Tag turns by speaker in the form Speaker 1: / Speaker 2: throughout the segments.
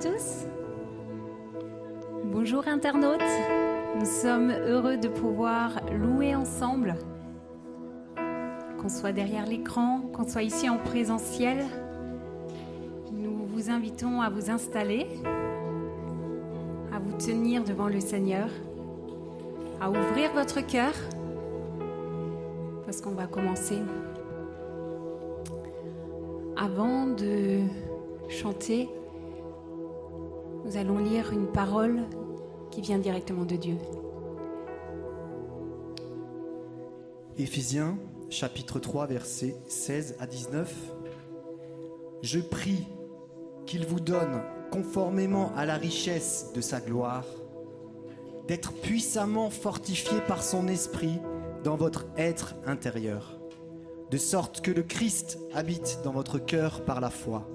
Speaker 1: Tous. Bonjour internautes. Nous sommes heureux de pouvoir louer ensemble. Qu'on soit derrière l'écran, qu'on soit ici en présentiel, nous vous invitons à vous installer, à vous tenir devant le Seigneur, à ouvrir votre cœur, parce qu'on va commencer. Avant de chanter, nous allons lire une parole qui vient directement de Dieu.
Speaker 2: Éphésiens chapitre 3 versets 16 à 19. Je prie qu'il vous donne, conformément à la richesse de sa gloire, d'être puissamment fortifié par son esprit dans votre être intérieur, de sorte que le Christ habite dans votre cœur par la foi.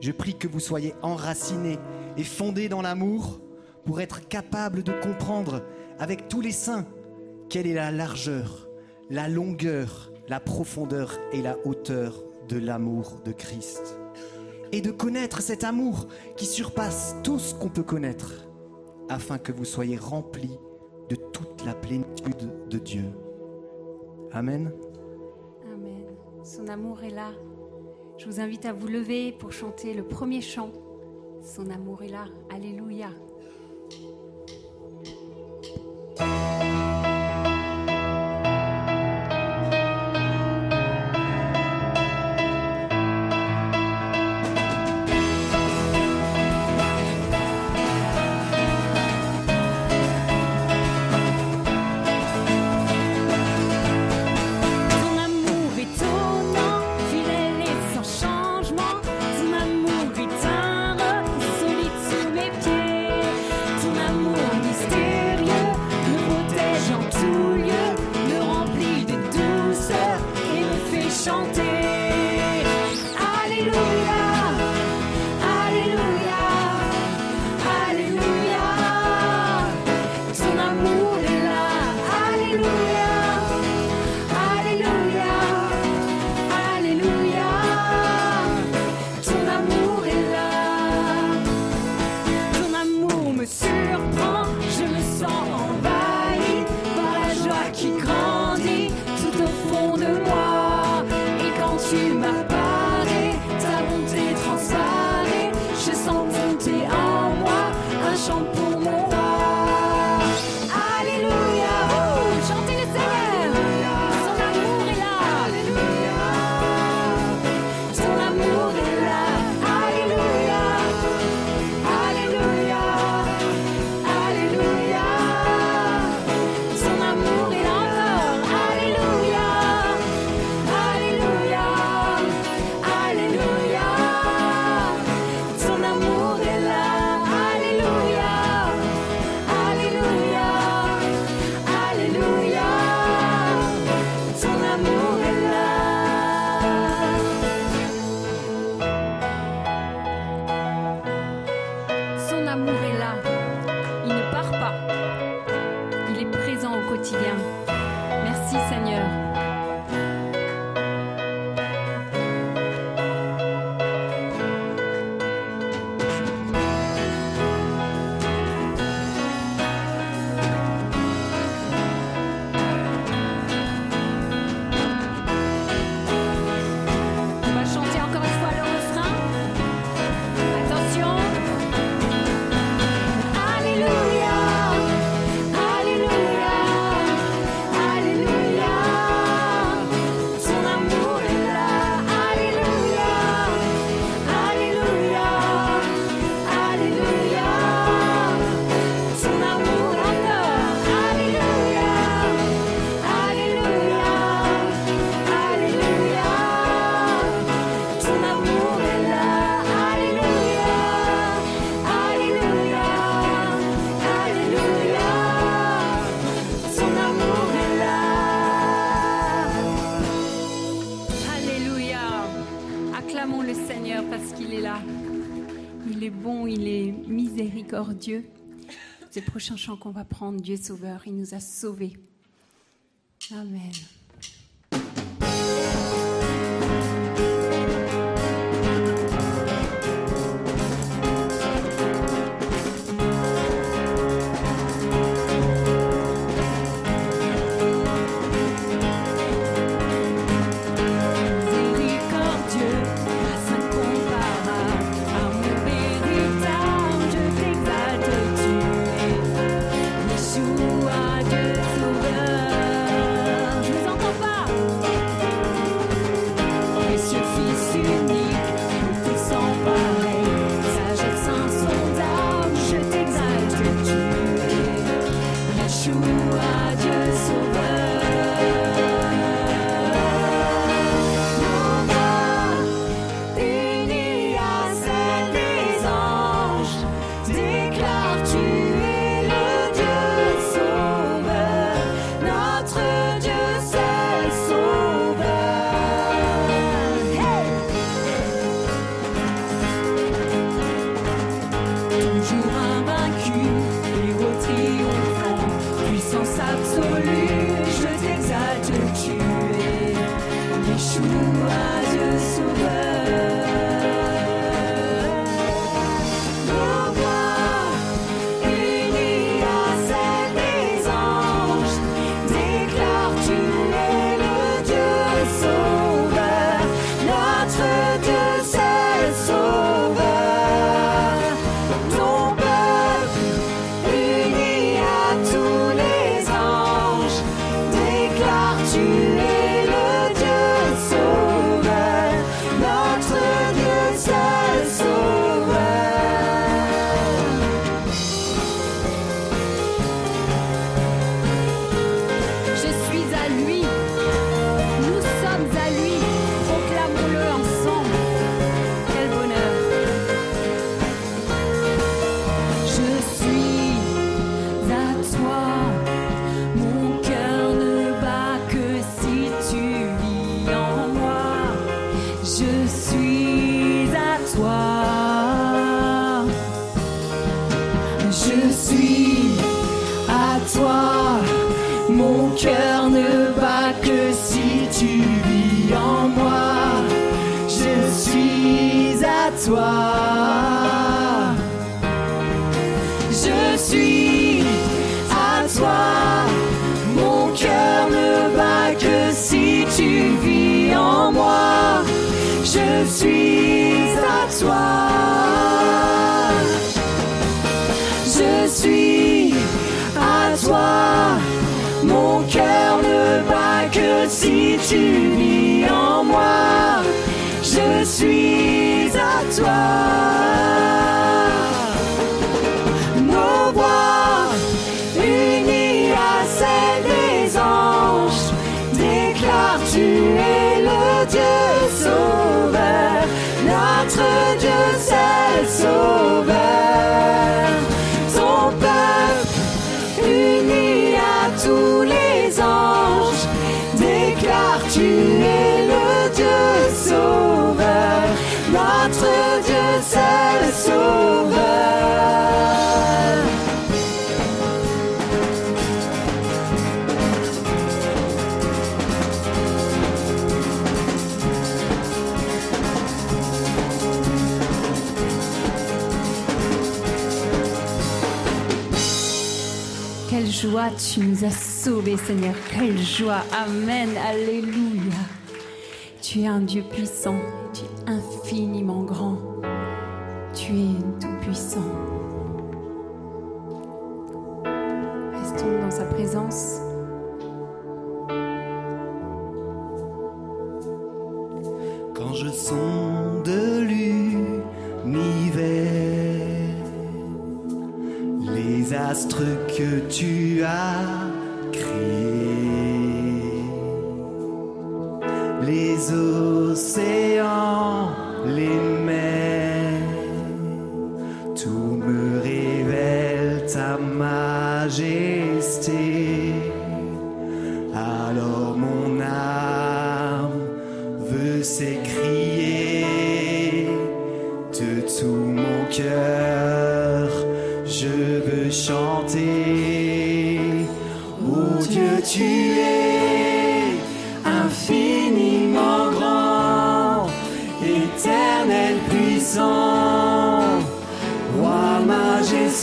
Speaker 2: Je prie que vous soyez enracinés et fondés dans l'amour pour être capables de comprendre avec tous les saints quelle est la largeur, la longueur, la profondeur et la hauteur de l'amour de Christ. Et de connaître cet amour qui surpasse tout ce qu'on peut connaître, afin que vous soyez remplis de toute la plénitude de Dieu. Amen.
Speaker 1: Amen. Son amour est là. Je vous invite à vous lever pour chanter le premier chant. Son amour est là. Alléluia. Miséricordieux. C'est le prochain chant qu'on va prendre, Dieu Sauveur. Il nous a sauvés. Amen.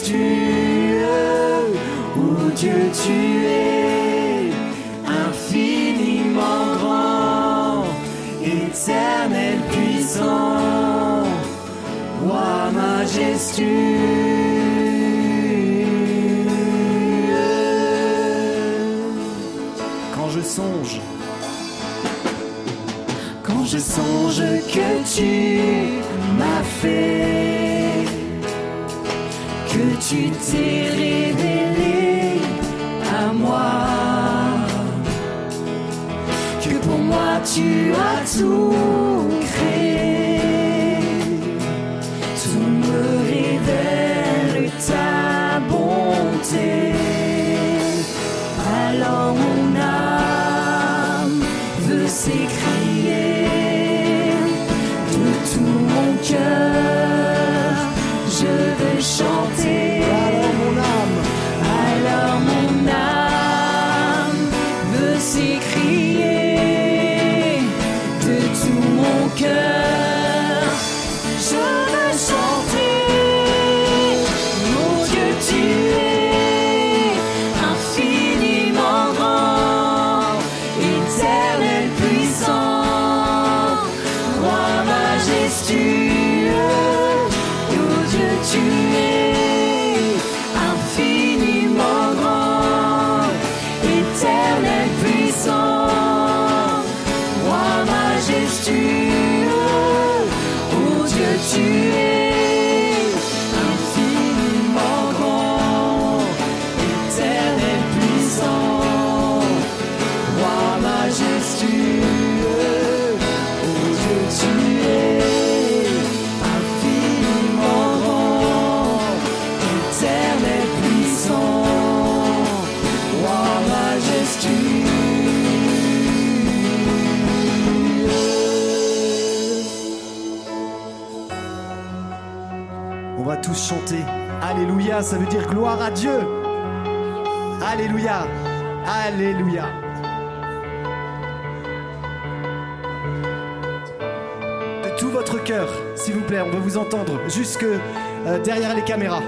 Speaker 1: majestueux, oh Dieu tu es infiniment grand, éternel puissant, roi majestueux. je songe. Quand je songe que tu m'as fait tu t'es révélé à moi. Que pour moi tu as tout. Ça veut dire gloire à Dieu. Alléluia. Alléluia. De tout votre cœur, s'il vous plaît, on va vous entendre jusque euh, derrière les caméras.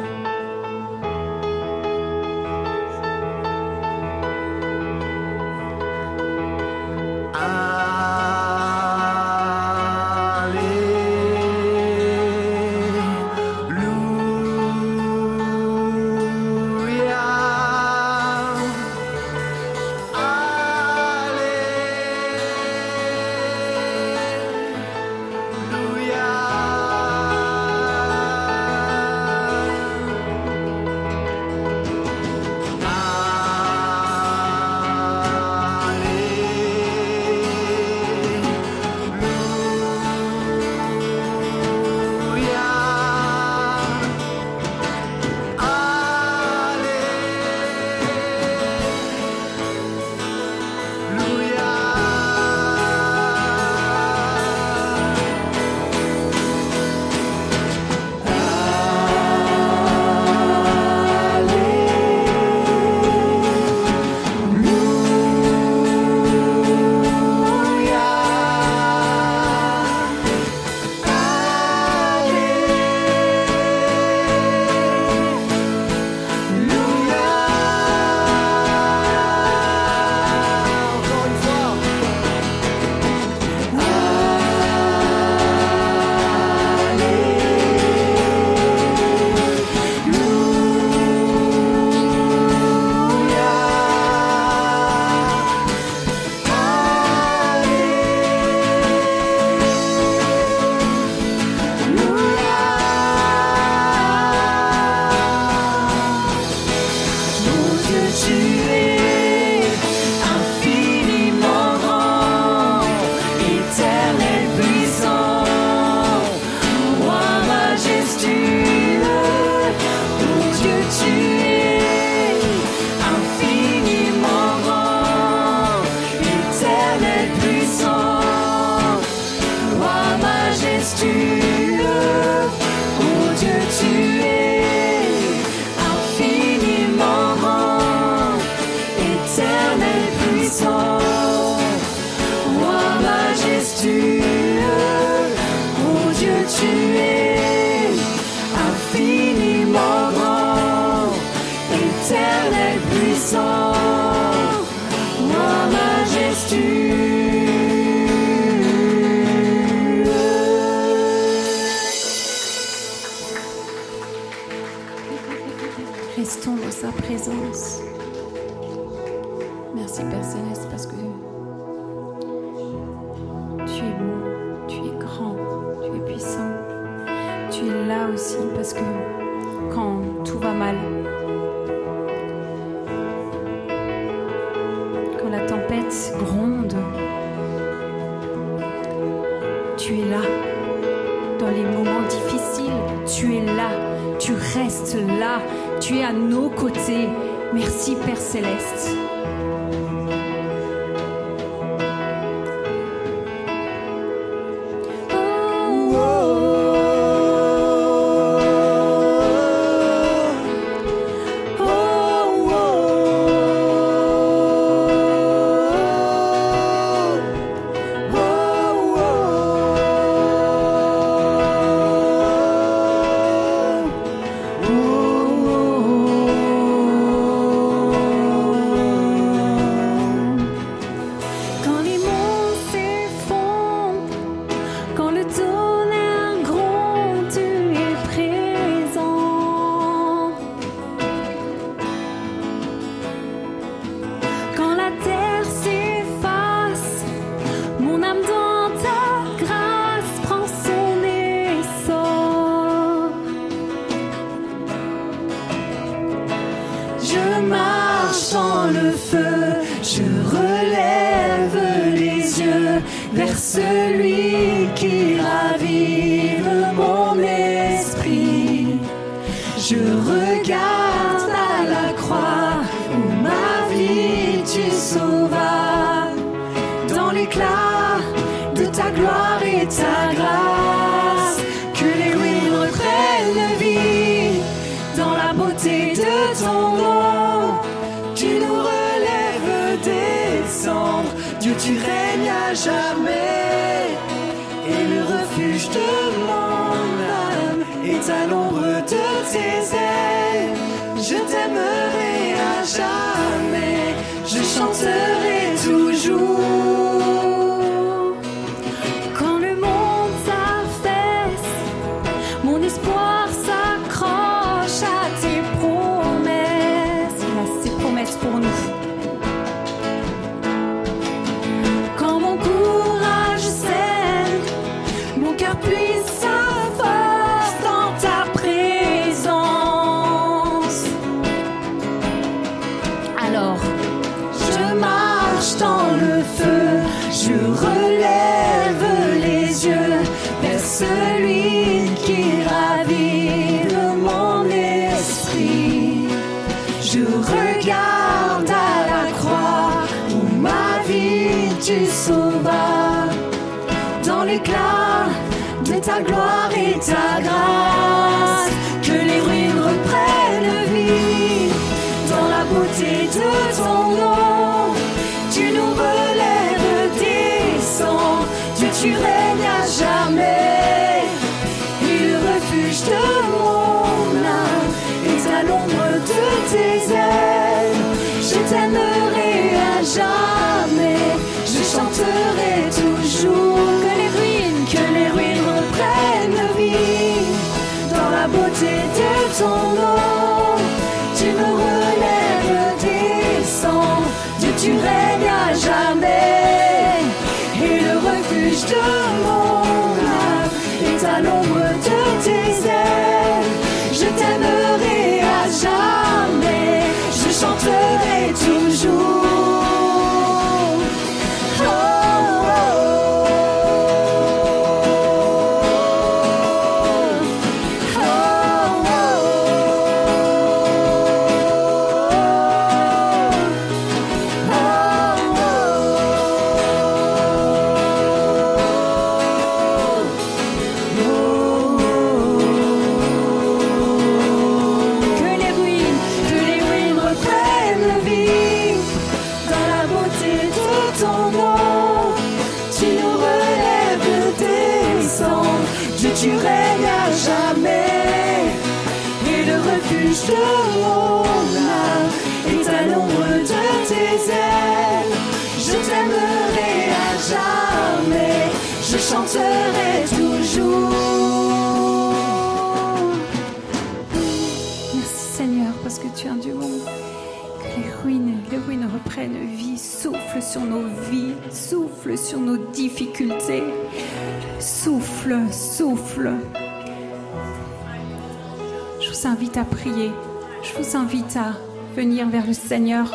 Speaker 3: sa
Speaker 4: grâce, que les ruines reprennent vie
Speaker 2: dans
Speaker 1: la beauté de ton nom. Tu nous relèves des cendres, Dieu tu règnes à jamais.
Speaker 2: Sur nos vies, souffle sur nos difficultés. Souffle, souffle. Je vous invite à prier. Je vous invite à venir vers le Seigneur,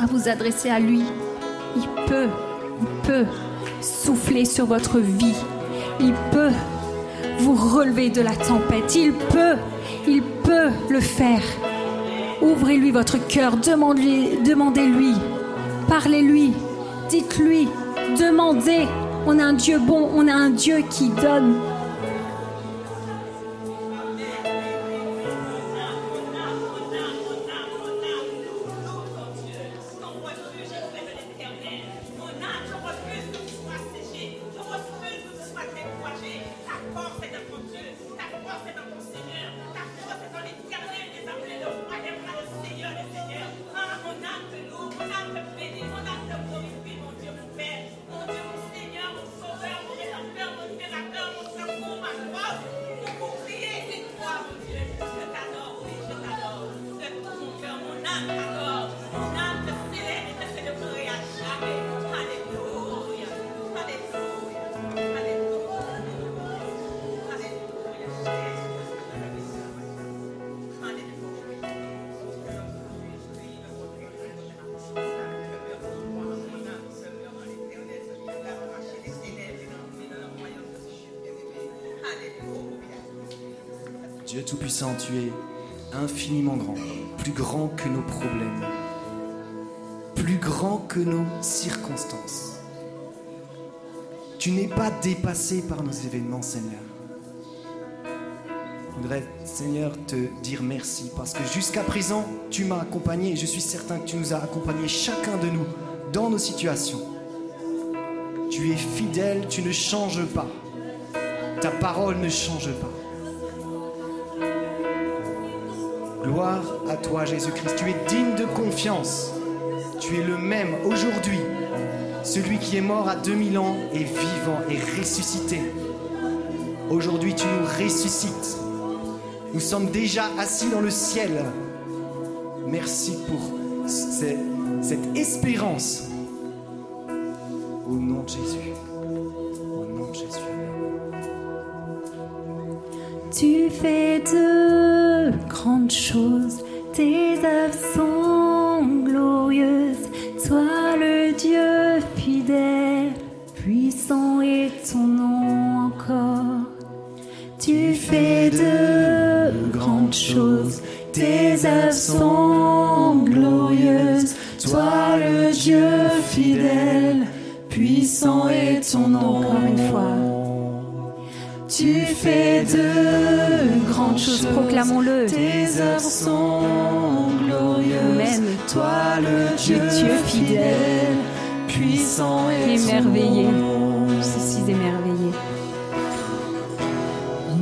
Speaker 2: à vous adresser à lui. Il peut, il peut souffler sur votre vie. Il peut vous relever de la tempête. Il peut, il peut le faire. Ouvrez-lui votre cœur, demandez- demandez-lui, parlez-lui, dites-lui, demandez. On a un Dieu bon, on a un Dieu qui donne.
Speaker 5: Tu es infiniment grand, plus grand que nos problèmes, plus grand que nos circonstances. Tu n'es pas dépassé par nos événements, Seigneur. Je voudrais, Seigneur, te dire merci parce que jusqu'à présent, tu m'as accompagné et je suis certain que tu nous as accompagnés chacun de nous dans nos situations.
Speaker 2: Tu es fidèle, tu ne changes pas. Ta parole ne change pas. Gloire à toi Jésus-Christ. Tu es digne de confiance. Tu es le même aujourd'hui. Celui qui est mort à 2000 ans est vivant et ressuscité. Aujourd'hui tu nous ressuscites. Nous sommes déjà assis dans le ciel. Merci pour ce- cette espérance. Au nom de Jésus. Au nom de Jésus.
Speaker 1: Tu fais de grandes choses, tes œuvres sont glorieuses. Toi le Dieu fidèle, puissant est ton nom encore. Tu fais de grandes choses, tes œuvres sont glorieuses. Toi le Dieu fidèle, puissant est ton nom. Encore une fois. Tu fais de grandes choses, proclamons-le. Tes œuvres sont glorieuses. Amen. Toi, le Dieu, fidèle, puissant et émerveillé. Suis émerveillé.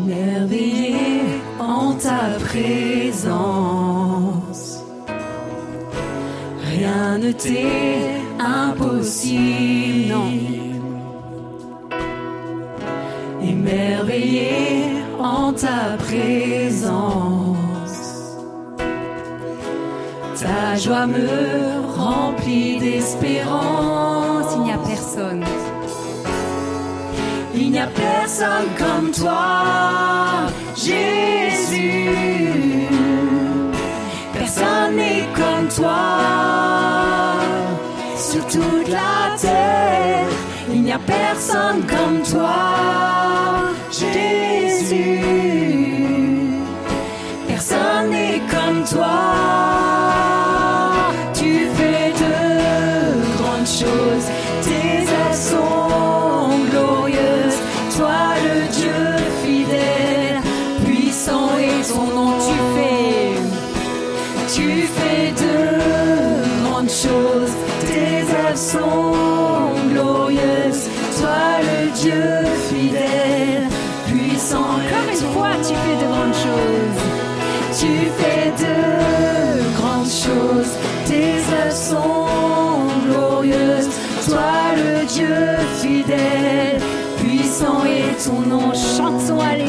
Speaker 1: Émerveillé en ta présence. Rien ne t'est impossible. Non. Émerveillé en ta présence. Ta joie me remplit d'espérance. Il n'y a personne. Il n'y a personne comme toi, Jésus. Personne n'est comme toi sur toute la terre. Il n'y a personne comme toi, puissant est ton nom. Chantons Alléluia.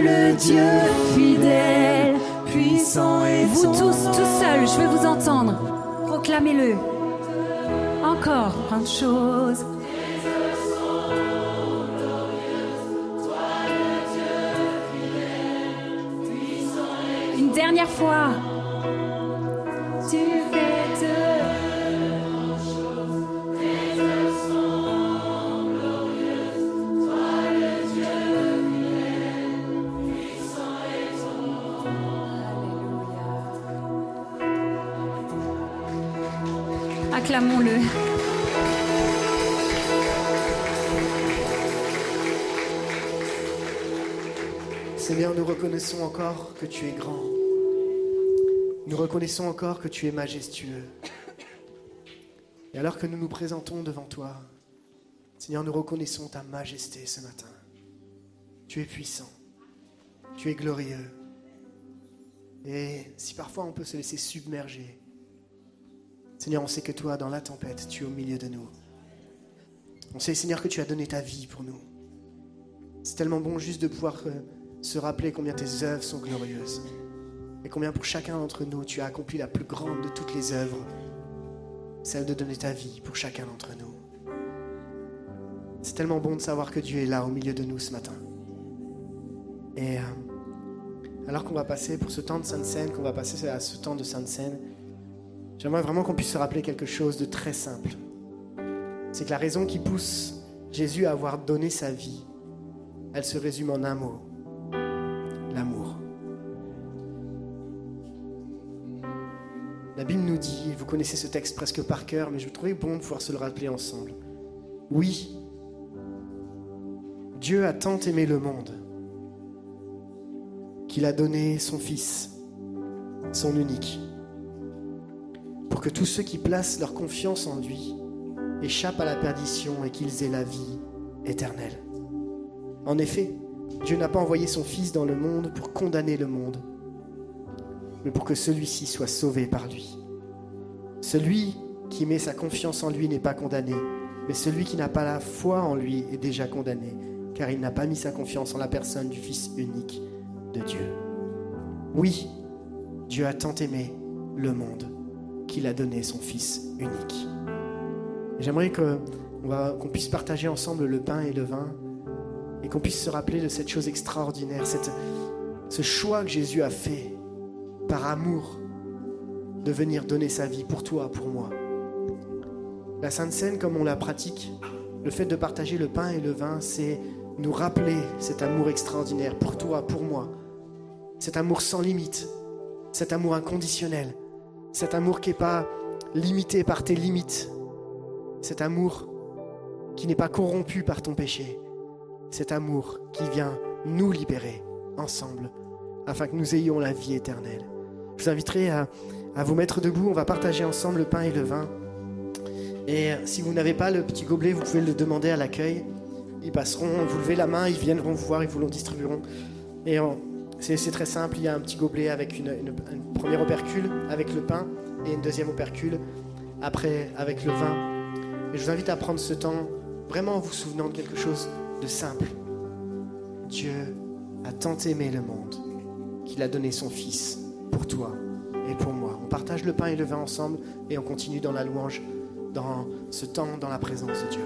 Speaker 1: Le Dieu fidèle, puissant et Vous tous, tout seuls, je veux vous entendre. Proclamez-le. Encore grandes choses. Une dernière fois. Tu
Speaker 5: Seigneur, nous reconnaissons encore que tu es grand. Nous reconnaissons encore que tu es majestueux. Et alors que nous nous présentons devant toi, Seigneur, nous reconnaissons ta majesté ce matin. Tu es puissant. Tu es glorieux. Et si parfois on peut se laisser submerger, Seigneur, on sait que toi, dans la tempête, tu es au milieu de nous. On sait, Seigneur, que tu as donné ta vie pour nous. C'est tellement bon juste de pouvoir euh, se rappeler combien tes œuvres sont glorieuses. Et combien pour chacun d'entre nous, tu as accompli la plus grande de toutes les œuvres, celle de donner ta vie pour chacun d'entre nous. C'est tellement bon de savoir que Dieu est là au milieu de nous ce matin. Et euh, alors qu'on va passer pour ce temps de Sainte Seine, qu'on va passer à ce temps de Sainte Seine, j'aimerais vraiment qu'on puisse se rappeler quelque chose de très simple. C'est que la raison qui pousse Jésus à avoir donné sa vie, elle se résume en un mot La Bible nous dit, vous connaissez ce texte presque par cœur, mais je trouvais bon de pouvoir se le rappeler ensemble. Oui, Dieu a tant aimé le monde qu'il a donné son Fils, son unique, pour que tous ceux qui placent leur confiance en lui échappent à la perdition et qu'ils aient la vie éternelle. En effet, Dieu n'a pas envoyé son Fils dans le monde pour condamner le monde, mais pour que celui-ci soit sauvé par lui. Celui qui met sa confiance en lui n'est pas condamné, mais celui qui n'a pas la foi en lui est déjà condamné, car il n'a pas mis sa confiance en la personne du Fils unique de Dieu. Oui, Dieu a tant aimé le monde qu'il a donné son Fils unique. J'aimerais qu'on puisse partager ensemble le pain et le vin et qu'on puisse se rappeler de cette chose extraordinaire, cette, ce choix que Jésus a fait par amour de venir donner sa vie pour toi, pour moi. La Sainte Seine, comme on la pratique, le fait de partager le pain et le vin, c'est nous rappeler cet amour extraordinaire pour toi, pour moi. Cet amour sans limite, cet amour inconditionnel, cet amour qui n'est pas limité par tes limites, cet amour qui n'est pas corrompu par ton péché, cet amour qui vient nous libérer ensemble afin que nous ayons la vie éternelle. Je vous inviterai à, vous mettre debout, on va partager ensemble le pain et le vin. Et si vous n'avez pas le petit gobelet, vous pouvez le demander à l'accueil. Ils passeront, vous levez la main, ils viendront vous voir, ils vous le distribueront. Et c'est très simple, il y a un petit gobelet avec une, une, première opercule avec le pain et une deuxième opercule après avec le vin. Et je vous invite à prendre ce temps vraiment en vous souvenant de quelque chose de simple. Dieu a tant aimé le monde qu'il a donné son Fils pour toi et pour moi. On partage le pain et le vin ensemble et on continue dans la louange, dans ce temps, dans la présence de Dieu.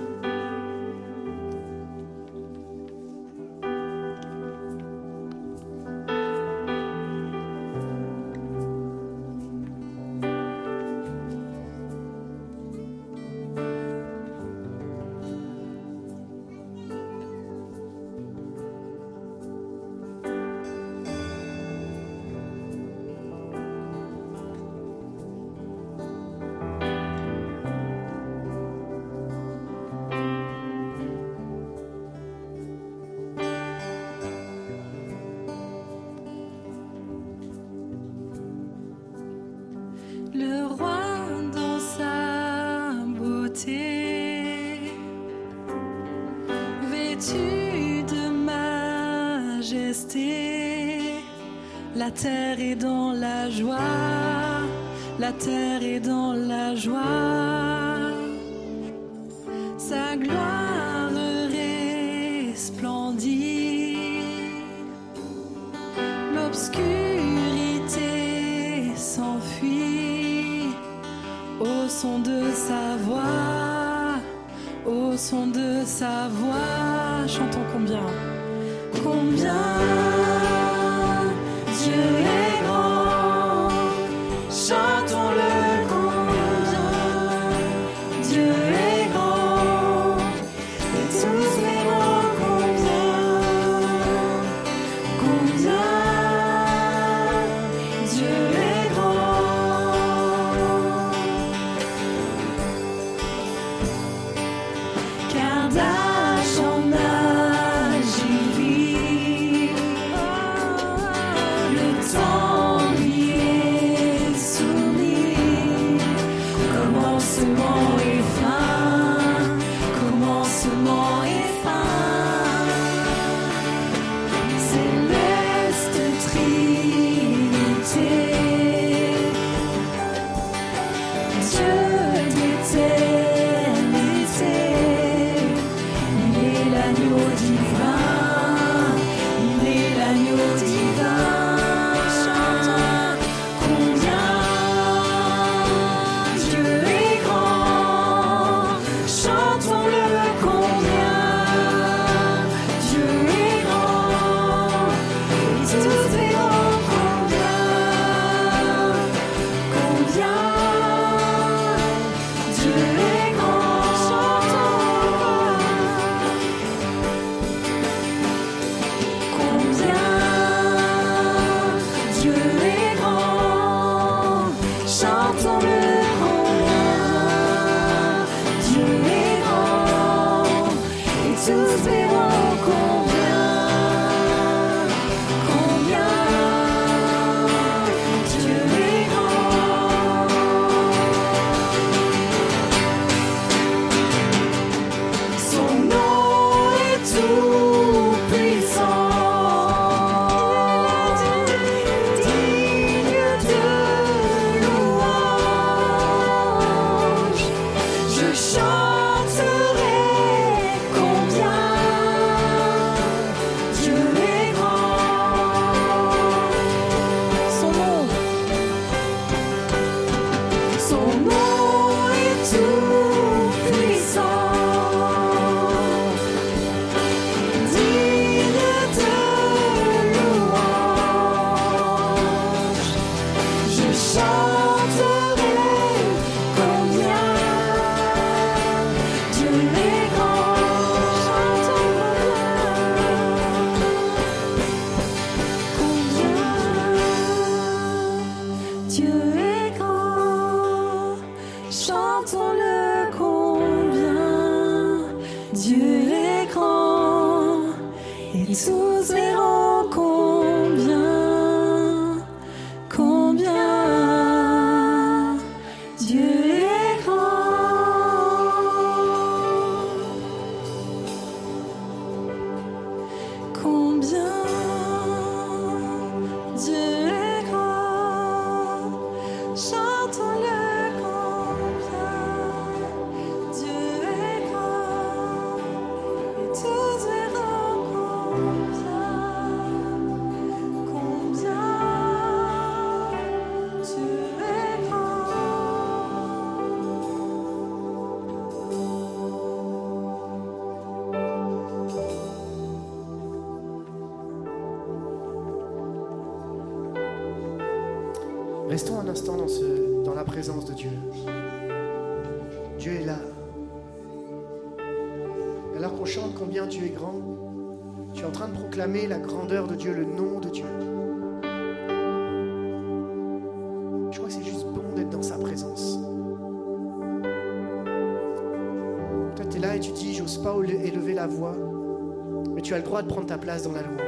Speaker 5: Prendre ta place dans la louange.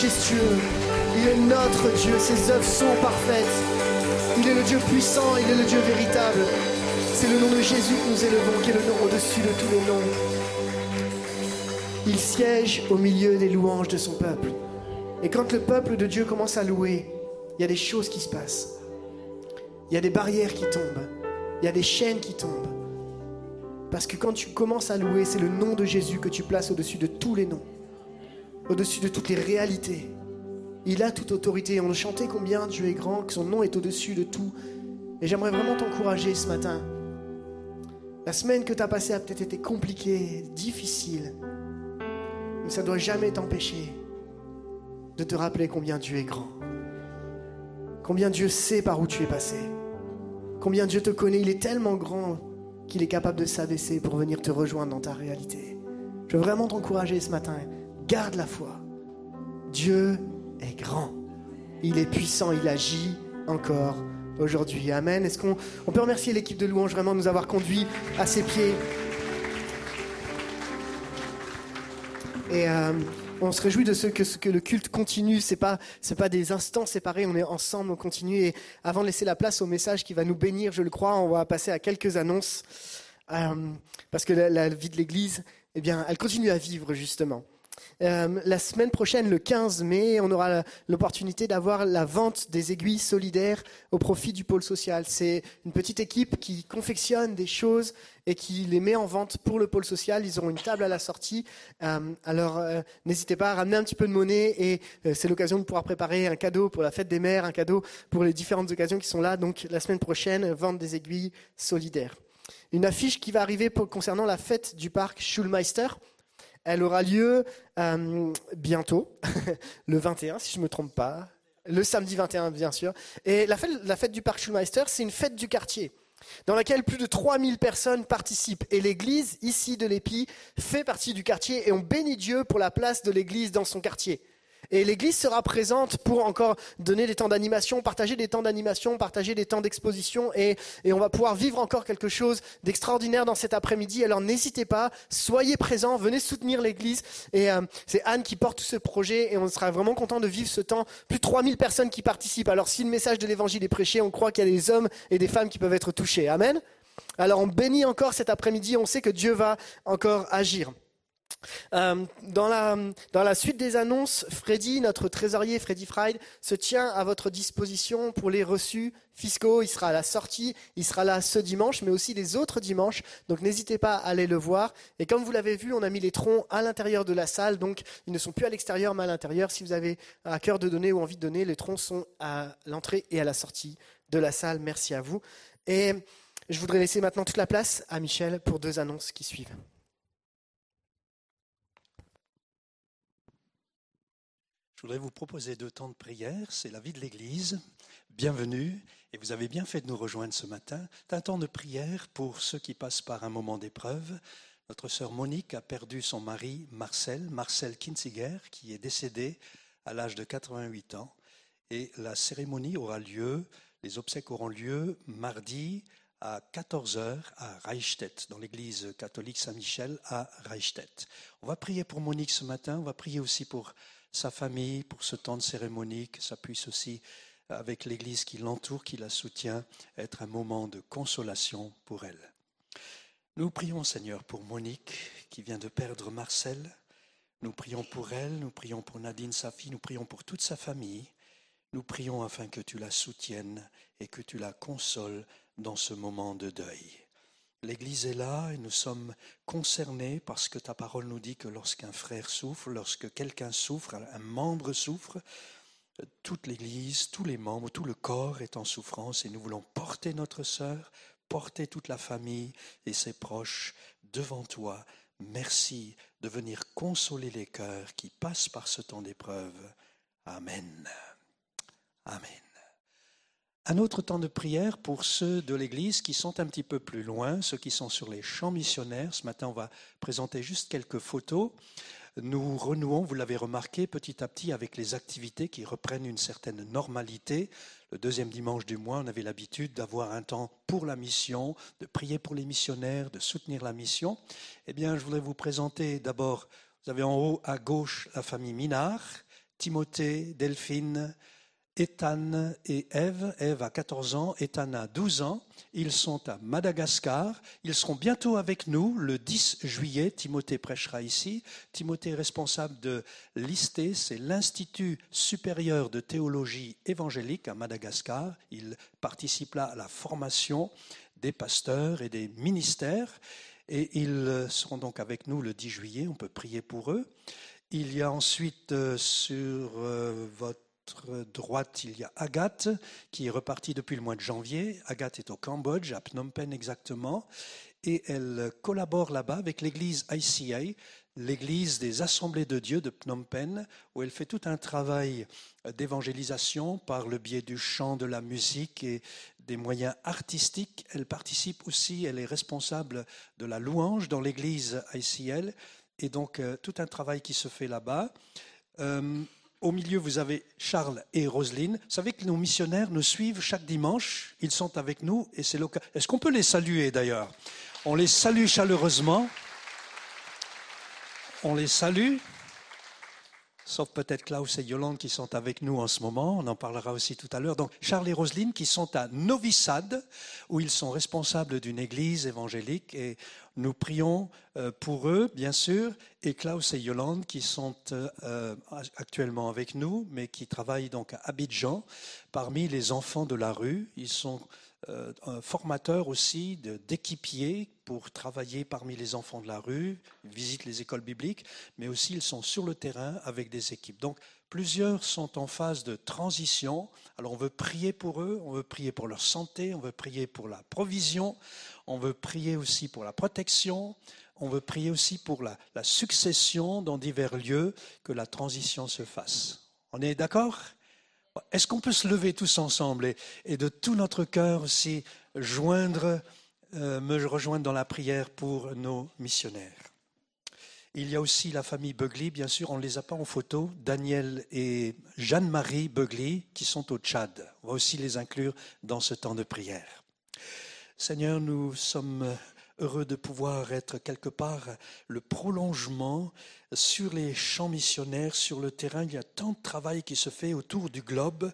Speaker 5: Il est notre Dieu, ses œuvres sont parfaites. Il est le Dieu puissant, il est le Dieu véritable. C'est le nom de Jésus que nous élevons, qui est le nom au-dessus de tous les noms. Il siège au milieu des louanges de son peuple. Et quand le peuple de Dieu commence à louer, il y a des choses qui se passent. Il y a des barrières qui tombent. Il y a des chaînes qui tombent. Parce que quand tu commences à louer, c'est le nom de Jésus que tu places au-dessus de tous les noms, au-dessus de toutes les réalités. Il a toute autorité. On chantait combien Dieu est grand, que son nom est au-dessus de tout. Et j'aimerais vraiment t'encourager ce matin. La semaine que tu as passée a peut-être été compliquée, difficile, mais ça ne doit jamais t'empêcher de te rappeler combien Dieu est grand, combien Dieu sait par où tu es passé, combien Dieu te connaît. Il est tellement grand qu'il est capable de s'abaisser pour venir te rejoindre dans ta réalité. Je veux vraiment t'encourager ce matin. Garde la foi. Dieu est grand. Il est puissant, il agit encore aujourd'hui. Amen. Est-ce qu'on on peut remercier l'équipe de louange vraiment de nous avoir conduits à ses pieds? Et euh, on se réjouit de ce que, le culte continue. C'est pas pas des instants séparés. On est ensemble, on continue. Et avant de laisser la place au message qui va nous bénir, je le crois, on va passer à quelques annonces Euh, parce que la, la vie de l'Église, eh bien, elle continue à vivre justement. Euh, la semaine prochaine, le 15 mai, on aura l'opportunité d'avoir la vente des aiguilles solidaires au profit du pôle social. C'est une petite équipe qui confectionne des choses et qui les met en vente pour le pôle social. Ils auront une table à la sortie. Euh, alors, euh, n'hésitez pas à ramener un petit peu de monnaie et c'est l'occasion de pouvoir préparer un cadeau pour la fête des mères, un cadeau pour les différentes occasions qui sont là. Donc, la semaine prochaine, vente des aiguilles solidaires. Une affiche qui va arriver concernant la fête du parc Schulmeister. Elle aura lieu euh, bientôt, le 21, si je ne me trompe pas. Le samedi 21, bien sûr. Et la fête, du parc Schulmeister, c'est une fête du quartier dans laquelle plus de 3000 personnes participent. Et l'église, ici de l'Épi, fait partie du quartier et on bénit Dieu pour la place de l'église dans son quartier. Et l'église sera présente pour encore donner des temps d'animation, partager des temps d'animation, partager des temps d'exposition et, on va pouvoir vivre encore quelque chose d'extraordinaire dans cet après-midi. Alors n'hésitez pas, soyez présents, venez soutenir l'église. Et euh, c'est Anne qui porte ce projet et on sera vraiment content de vivre ce temps. Plus de 3000 personnes qui participent. Alors si le message de l'évangile est prêché, on croit qu'il y a des hommes et des femmes qui peuvent être touchés. Amen. Alors on bénit encore cet après-midi, on sait que Dieu va encore agir. Euh, dans, la, suite des annonces, Freddy, notre trésorier Freddy Fried, se tient à votre disposition pour les reçus fiscaux. Il sera à la sortie, il sera là ce dimanche, mais aussi les autres dimanches. Donc n'hésitez pas à aller le voir. Et comme vous l'avez vu, on a mis les troncs à l'intérieur de la salle, donc ils ne sont plus à l'extérieur, mais à l'intérieur. Si vous avez à cœur de donner ou envie de donner, les troncs sont à l'entrée et à la sortie de la salle. Merci à vous. Et je voudrais laisser maintenant toute la place à Michel pour deux annonces qui suivent.
Speaker 6: Je voudrais vous proposer deux temps de prière. C'est la vie de l'Église. Bienvenue. Et vous avez bien fait de nous rejoindre ce matin. C'est un temps de prière pour ceux qui passent par un moment d'épreuve. Notre sœur Monique a perdu son mari Marcel, Marcel Kinziger, qui est décédé à l'âge de 88 ans. Et la cérémonie aura lieu, les obsèques auront lieu mardi à 14h à Reichstedt, dans l'église catholique Saint-Michel à Reichstedt. On va prier pour Monique ce matin, on va prier aussi pour sa famille, pour ce temps de cérémonie, que ça puisse aussi, avec l'église qui l'entoure, qui la soutient, être un moment de consolation pour elle. Nous prions, Seigneur, pour Monique qui vient de perdre Marcel. Nous prions pour elle, nous prions pour Nadine, sa fille, nous prions pour toute sa famille. Nous prions afin que tu la soutiennes et que tu la consoles dans ce moment de deuil. L'Église est là et nous sommes concernés parce que ta parole nous dit que lorsqu'un frère souffre, lorsque quelqu'un souffre, un membre souffre, toute l'Église, tous les membres, tout le corps est en souffrance et nous voulons porter notre sœur, porter toute la famille et ses proches devant toi. Merci de venir consoler les cœurs qui passent par ce temps d'épreuve. Amen. Amen. Un autre temps de prière pour ceux de l'Église qui sont un petit peu plus loin, ceux qui sont sur les champs missionnaires. Ce matin, on va présenter juste quelques photos. Nous renouons, vous l'avez remarqué, petit à petit avec les activités qui reprennent une certaine normalité. Le deuxième dimanche du mois, on avait l'habitude d'avoir un temps pour la mission, de prier pour les missionnaires, de soutenir la mission. Eh bien, je voudrais vous présenter d'abord, vous avez en haut à gauche la famille Minard, Timothée, Delphine, Ethan et Eve. Eve a 14 ans, Ethan a 12 ans. Ils sont à Madagascar. Ils seront bientôt avec nous le 10 juillet. Timothée prêchera ici. Timothée est responsable de l'ISTE, c'est l'Institut supérieur de théologie évangélique à Madagascar. Il participe là à la formation des pasteurs et des ministères. Et ils seront donc avec nous le 10 juillet. On peut prier pour eux. Il y a ensuite euh, sur euh, votre droite, il y a Agathe, qui est repartie depuis le mois de janvier. Agathe est au Cambodge, à Phnom Penh exactement, et elle collabore là-bas avec l'église ICA, l'église des Assemblées de Dieu de Phnom Penh, où elle fait tout un travail d'évangélisation par le biais du chant, de la musique et des moyens artistiques. Elle participe aussi, elle est responsable de la louange dans l'église ICL, et donc euh, tout un travail qui se fait là-bas. Euh, au milieu, vous avez Charles et Roselyne. Vous savez que nos missionnaires nous suivent chaque dimanche. Ils sont avec nous et c'est l'occasion. Est-ce qu'on peut les saluer d'ailleurs? On les salue chaleureusement. On les salue sauf peut-être Klaus et Yolande qui sont avec nous en ce moment, on en parlera aussi tout à l'heure. Donc Charles et Roselyne qui sont à Novi Sad, où ils sont responsables d'une église évangélique, et nous prions euh, pour eux, bien sûr, et Klaus et Yolande qui sont euh, actuellement avec nous, mais qui travaillent donc à Abidjan, parmi les enfants de la rue. Ils sont euh, un formateur aussi d'équipiers pour travailler parmi les enfants de la rue, visitent les écoles bibliques, mais aussi ils sont sur le terrain avec des équipes. Donc plusieurs sont en phase de transition. Alors on veut prier pour eux, on veut prier pour leur santé, on veut prier pour la provision, on veut prier aussi pour la protection, on veut prier aussi pour la, la succession dans divers lieux, que la transition se fasse. On est d'accord? Est-ce qu'on peut se lever tous ensemble et, de tout notre cœur aussi joindre, euh, me rejoindre dans la prière pour nos missionnaires? Il y a aussi la famille Beugly, bien sûr, on ne les a pas en photo, Daniel et Jeanne-Marie Beugly, qui sont au Tchad. On va aussi les inclure dans ce temps de prière. Seigneur, nous sommes heureux de pouvoir être quelque part le prolongement sur les champs missionnaires, sur le terrain. Il y a tant de travail qui se fait autour du globe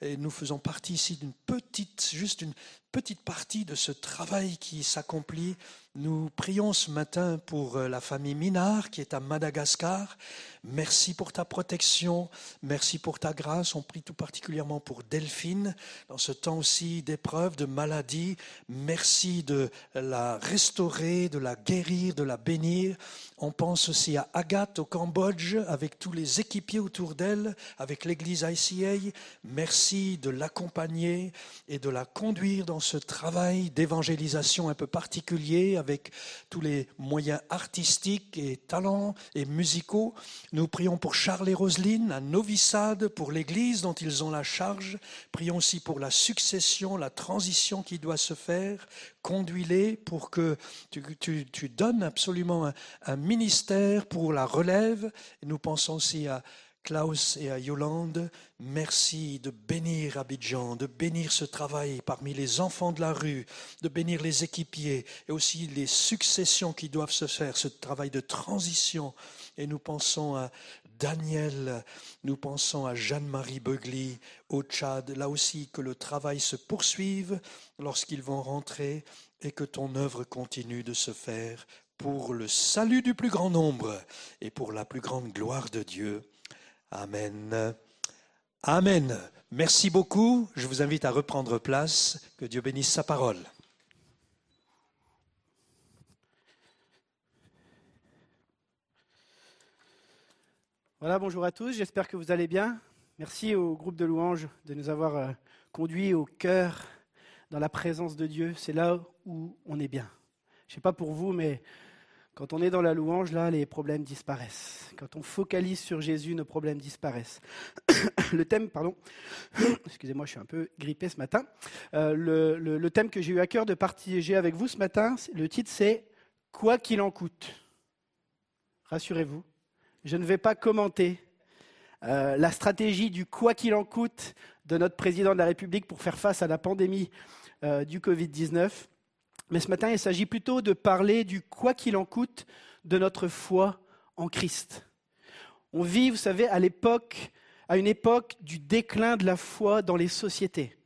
Speaker 6: et nous faisons partie ici d'une petite, juste une petite partie de ce travail qui s'accomplit. Nous prions ce matin pour euh, la famille Minard qui est à Madagascar. Merci pour ta protection, merci pour ta grâce. On prie tout particulièrement pour Delphine dans ce temps aussi d'épreuve, de maladie. Merci de la restaurer, de la guérir, de la bénir. On pense aussi à Agathe au Cambodge avec tous les équipiers autour d'elle, avec l'église ICA. Merci de l'accompagner et de la conduire dans ce travail d'évangélisation un peu particulier avec tous les moyens artistiques et talents et musicaux. Nous prions pour Charles et Roselyne, à Novi pour l'église dont ils ont la charge. Prions aussi pour la succession, la transition qui doit se faire. Conduis-les pour que tu, donnes absolument un, ministère pour la relève. Nous pensons aussi à Klaus et à Yolande, merci de bénir Abidjan, de bénir ce travail parmi les enfants de la rue, de bénir les équipiers et aussi les successions qui doivent se faire, ce travail de transition. Et nous pensons à Daniel, nous pensons à Jeanne-Marie Beugly au Tchad, là aussi que le travail se poursuive lorsqu'ils vont rentrer et que ton œuvre continue de se faire pour le salut du plus grand nombre et pour la plus grande gloire de Dieu. Amen. Amen. Merci beaucoup. Je vous invite à reprendre place. Que Dieu bénisse sa parole.
Speaker 7: Voilà, bonjour à tous. J'espère que vous allez bien. Merci au groupe de louanges de nous avoir euh, conduits au cœur, dans la présence de Dieu. C'est là où on est bien. Je ne sais pas pour vous, mais quand on est dans la louange, là, les problèmes disparaissent. Quand on focalise sur Jésus, nos problèmes disparaissent. le thème, pardon, excusez-moi, je suis un peu grippé ce matin. Euh, le, thème que j'ai eu à cœur de partager avec vous ce matin, le titre c'est Quoi qu'il en coûte. Rassurez-vous, je ne vais pas commenter euh, la stratégie du quoi qu'il en coûte de notre président de la République pour faire face à la pandémie euh, du Covid-19. Mais ce matin, il s'agit plutôt de parler du quoi qu'il en coûte de notre foi en Christ. On vit, vous savez, à l'époque, à une époque du déclin de la foi dans les sociétés.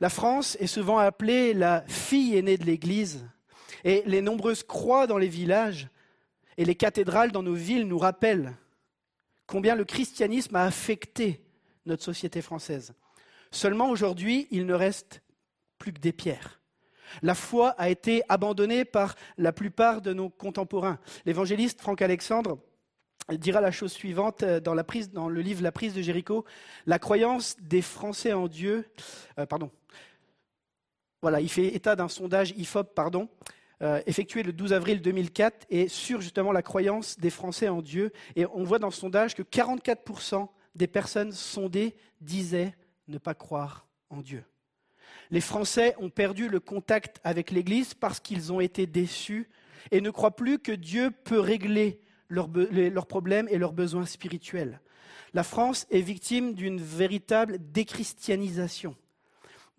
Speaker 7: La France est souvent appelée la fille aînée de l'Église, et les nombreuses croix dans les villages et les cathédrales dans nos villes nous rappellent combien le christianisme a affecté notre société française. Seulement aujourd'hui, il ne reste plus que des pierres. La foi a été abandonnée par la plupart de nos contemporains. L'évangéliste Franck Alexandre dira la chose suivante euh, dans, le livre La prise de Jéricho. La croyance des Français en Dieu, euh, pardon, voilà, il fait état d'un sondage IFOP, pardon, euh, effectué le 12 avril 2004 et sur justement la croyance des Français en Dieu. Et on voit dans ce sondage que 44% des personnes sondées disaient ne pas croire en Dieu. Les Français ont perdu le contact avec l'Église parce qu'ils ont été déçus et ne croient plus que Dieu peut régler leurs, problèmes et leurs besoins spirituels. La France est victime d'une véritable déchristianisation.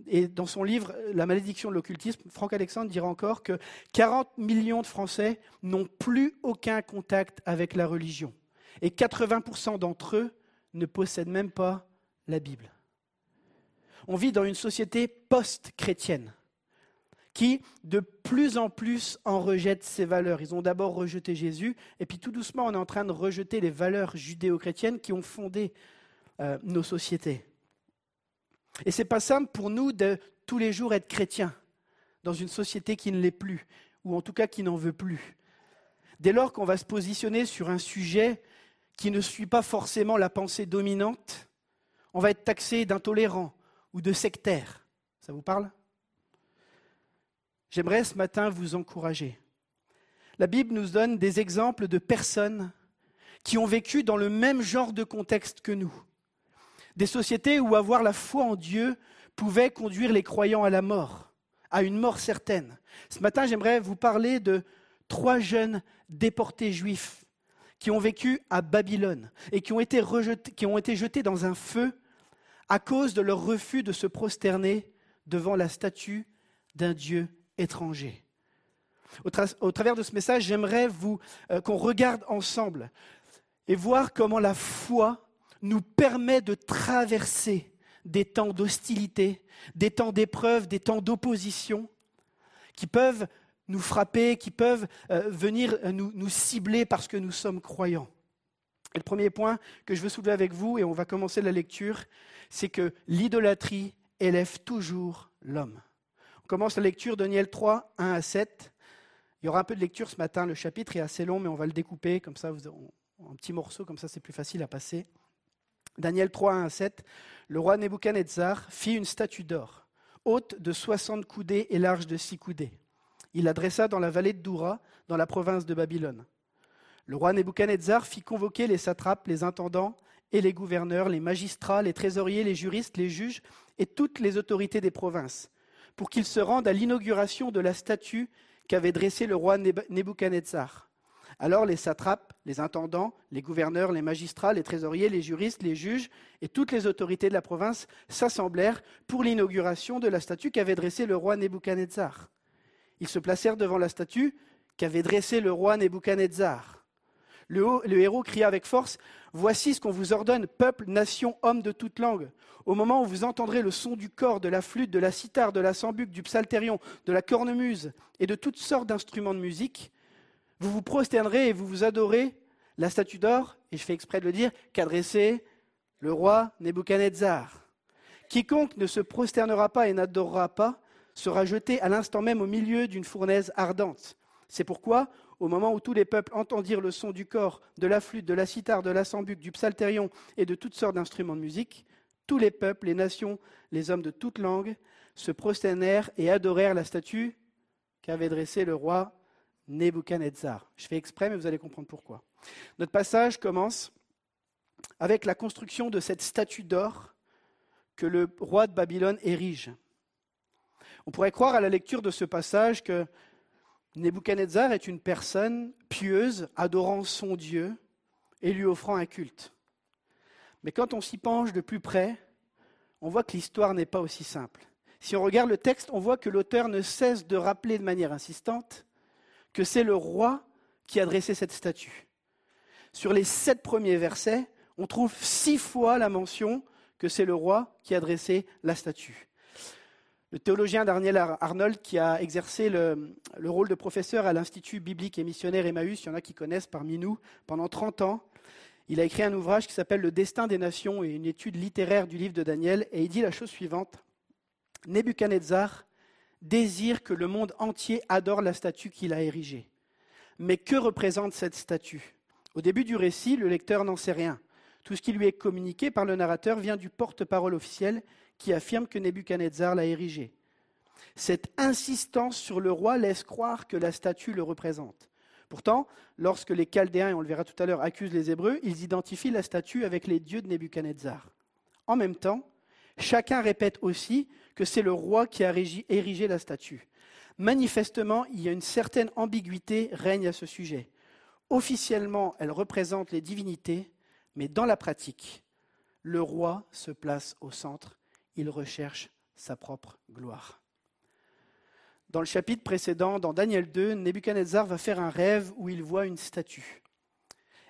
Speaker 7: Et dans son livre La malédiction de l'occultisme, Franck Alexandre dira encore que 40 millions de Français n'ont plus aucun contact avec la religion. Et 80% d'entre eux ne possèdent même pas la Bible. On vit dans une société post-chrétienne qui, de plus en plus, en rejette ses valeurs. Ils ont d'abord rejeté Jésus, et puis tout doucement, on est en train de rejeter les valeurs judéo-chrétiennes qui ont fondé euh, nos sociétés. Et c'est pas simple pour nous de tous les jours être chrétiens dans une société qui ne l'est plus, ou en tout cas qui n'en veut plus. Dès lors qu'on va se positionner sur un sujet qui ne suit pas forcément la pensée dominante, on va être taxé d'intolérant ou de sectaire. Ça vous parle? J'aimerais ce matin vous encourager. La Bible nous donne des exemples de personnes qui ont vécu dans le même genre de contexte que nous. Des sociétés où avoir la foi en Dieu pouvait conduire les croyants à la mort, à une mort certaine. Ce matin, j'aimerais vous parler de trois jeunes déportés juifs qui ont vécu à Babylone et qui ont été, qui ont été jetés dans un feu à cause de leur refus de se prosterner devant la statue d'un Dieu étranger. Au, tra- au travers de ce message, j'aimerais euh, qu'on regarde ensemble et voir comment la foi nous permet de traverser des temps d'hostilité, des temps d'épreuve, des temps d'opposition qui peuvent nous frapper, qui peuvent euh, venir euh, nous cibler parce que nous sommes croyants. Le premier point que je veux soulever avec vous, et on va commencer la lecture, c'est que l'idolâtrie élève toujours l'homme. On commence la lecture Daniel 3, 1 à 7. Il y aura un peu de lecture ce matin, le chapitre est assez long, mais on va le découper, comme ça, en petits morceaux, comme ça c'est plus facile à passer. Daniel 3, 1 à 7. Le roi Nebuchadnezzar fit une statue d'or, haute de 60 coudées et large de 6 coudées. Il la dressa dans la vallée de Doura, dans la province de Babylone. Le roi Nebuchadnezzar fit convoquer les satrapes, les intendants et les gouverneurs, les magistrats, les trésoriers, les juristes, les juges et toutes les autorités des provinces, pour qu'ils se rendent à l'inauguration de la statue qu'avait dressée le roi Neb- Nebuchadnezzar. Alors les satrapes, les intendants, les gouverneurs, les magistrats, les trésoriers, les juristes, les juges et toutes les autorités de la province s'assemblèrent pour l'inauguration de la statue qu'avait dressée le roi Nebuchadnezzar. Ils se placèrent devant la statue qu'avait dressée le roi Nebuchadnezzar. Le, héros cria avec force Voici ce qu'on vous ordonne, peuple, nation, homme de toute langue. Au moment où vous entendrez le son du corps, de la flûte, de la cithare, de la sambuc, du psalterion, de la cornemuse et de toutes sortes d'instruments de musique, vous vous prosternerez et vous vous adorez la statue d'or, et je fais exprès de le dire, qu'a dressée le roi Nebuchadnezzar. Quiconque ne se prosternera pas et n'adorera pas sera jeté à l'instant même au milieu d'une fournaise ardente. C'est pourquoi, au moment où tous les peuples entendirent le son du corps, de la flûte, de la cithare, de la sambuc, du psalterion et de toutes sortes d'instruments de musique, tous les peuples, les nations, les hommes de toute langue se prosternèrent et adorèrent la statue qu'avait dressée le roi Nebuchadnezzar. Je fais exprès, mais vous allez comprendre pourquoi. Notre passage commence avec la construction de cette statue d'or que le roi de Babylone érige. On pourrait croire à la lecture de ce passage que Nebuchadnezzar est une personne pieuse, adorant son Dieu et lui offrant un culte. Mais quand on s'y penche de plus près, on voit que l'histoire n'est pas aussi simple. Si on regarde le texte, on voit que l'auteur ne cesse de rappeler de manière insistante que c'est le roi qui a dressé cette statue. Sur les sept premiers versets, on trouve six fois la mention que c'est le roi qui a dressé la statue. Le théologien Daniel Arnold, qui a exercé le, le rôle de professeur à l'Institut biblique et missionnaire Emmaüs, il y en a qui connaissent parmi nous, pendant 30 ans, il a écrit un ouvrage qui s'appelle Le destin des nations et une étude littéraire du livre de Daniel, et il dit la chose suivante. Nebuchadnezzar désire que le monde entier adore la statue qu'il a érigée. Mais que représente cette statue? Au début du récit, le lecteur n'en sait rien. Tout ce qui lui est communiqué par le narrateur vient du porte-parole officiel qui affirme que Nebuchadnezzar l'a érigée. Cette insistance sur le roi laisse croire que la statue le représente. Pourtant, lorsque les Chaldéens, et on le verra tout à l'heure, accusent les Hébreux, ils identifient la statue avec les dieux de Nebuchadnezzar. En même temps, chacun répète aussi que c'est le roi qui a érigé la statue. Manifestement, il y a une certaine ambiguïté règne à ce sujet. Officiellement, elle représente les divinités, mais dans la pratique, le roi se place au centre, il recherche sa propre gloire. Dans le chapitre précédent, dans Daniel 2, Nebuchadnezzar va faire un rêve où il voit une statue.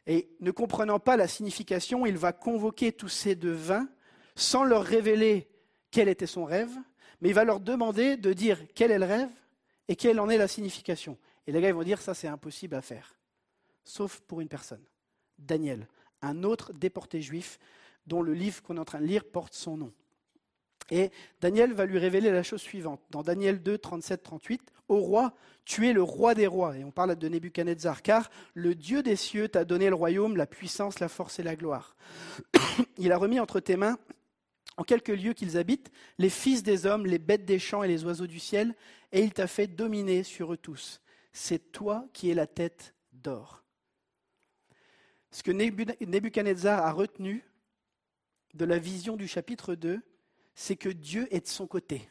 Speaker 7: Et ne comprenant pas la signification, il va convoquer tous ces devins sans leur révéler quel était son rêve, mais il va leur demander de dire quel est le rêve et quelle en est la signification. Et les gars vont dire ça c'est impossible à faire, sauf pour une personne, Daniel, un autre déporté juif dont le livre qu'on est en train de lire porte son nom. Et Daniel va lui révéler la chose suivante. Dans Daniel 2, 37, 38, Au roi, tu es le roi des rois. Et on parle de Nebuchadnezzar, car le Dieu des cieux t'a donné le royaume, la puissance, la force et la gloire. Il a remis entre tes mains, en quelques lieux qu'ils habitent, les fils des hommes, les bêtes des champs et les oiseaux du ciel, et il t'a fait dominer sur eux tous. C'est toi qui es la tête d'or. Ce que Nebuchadnezzar a retenu de la vision du chapitre 2, c'est que Dieu est de son côté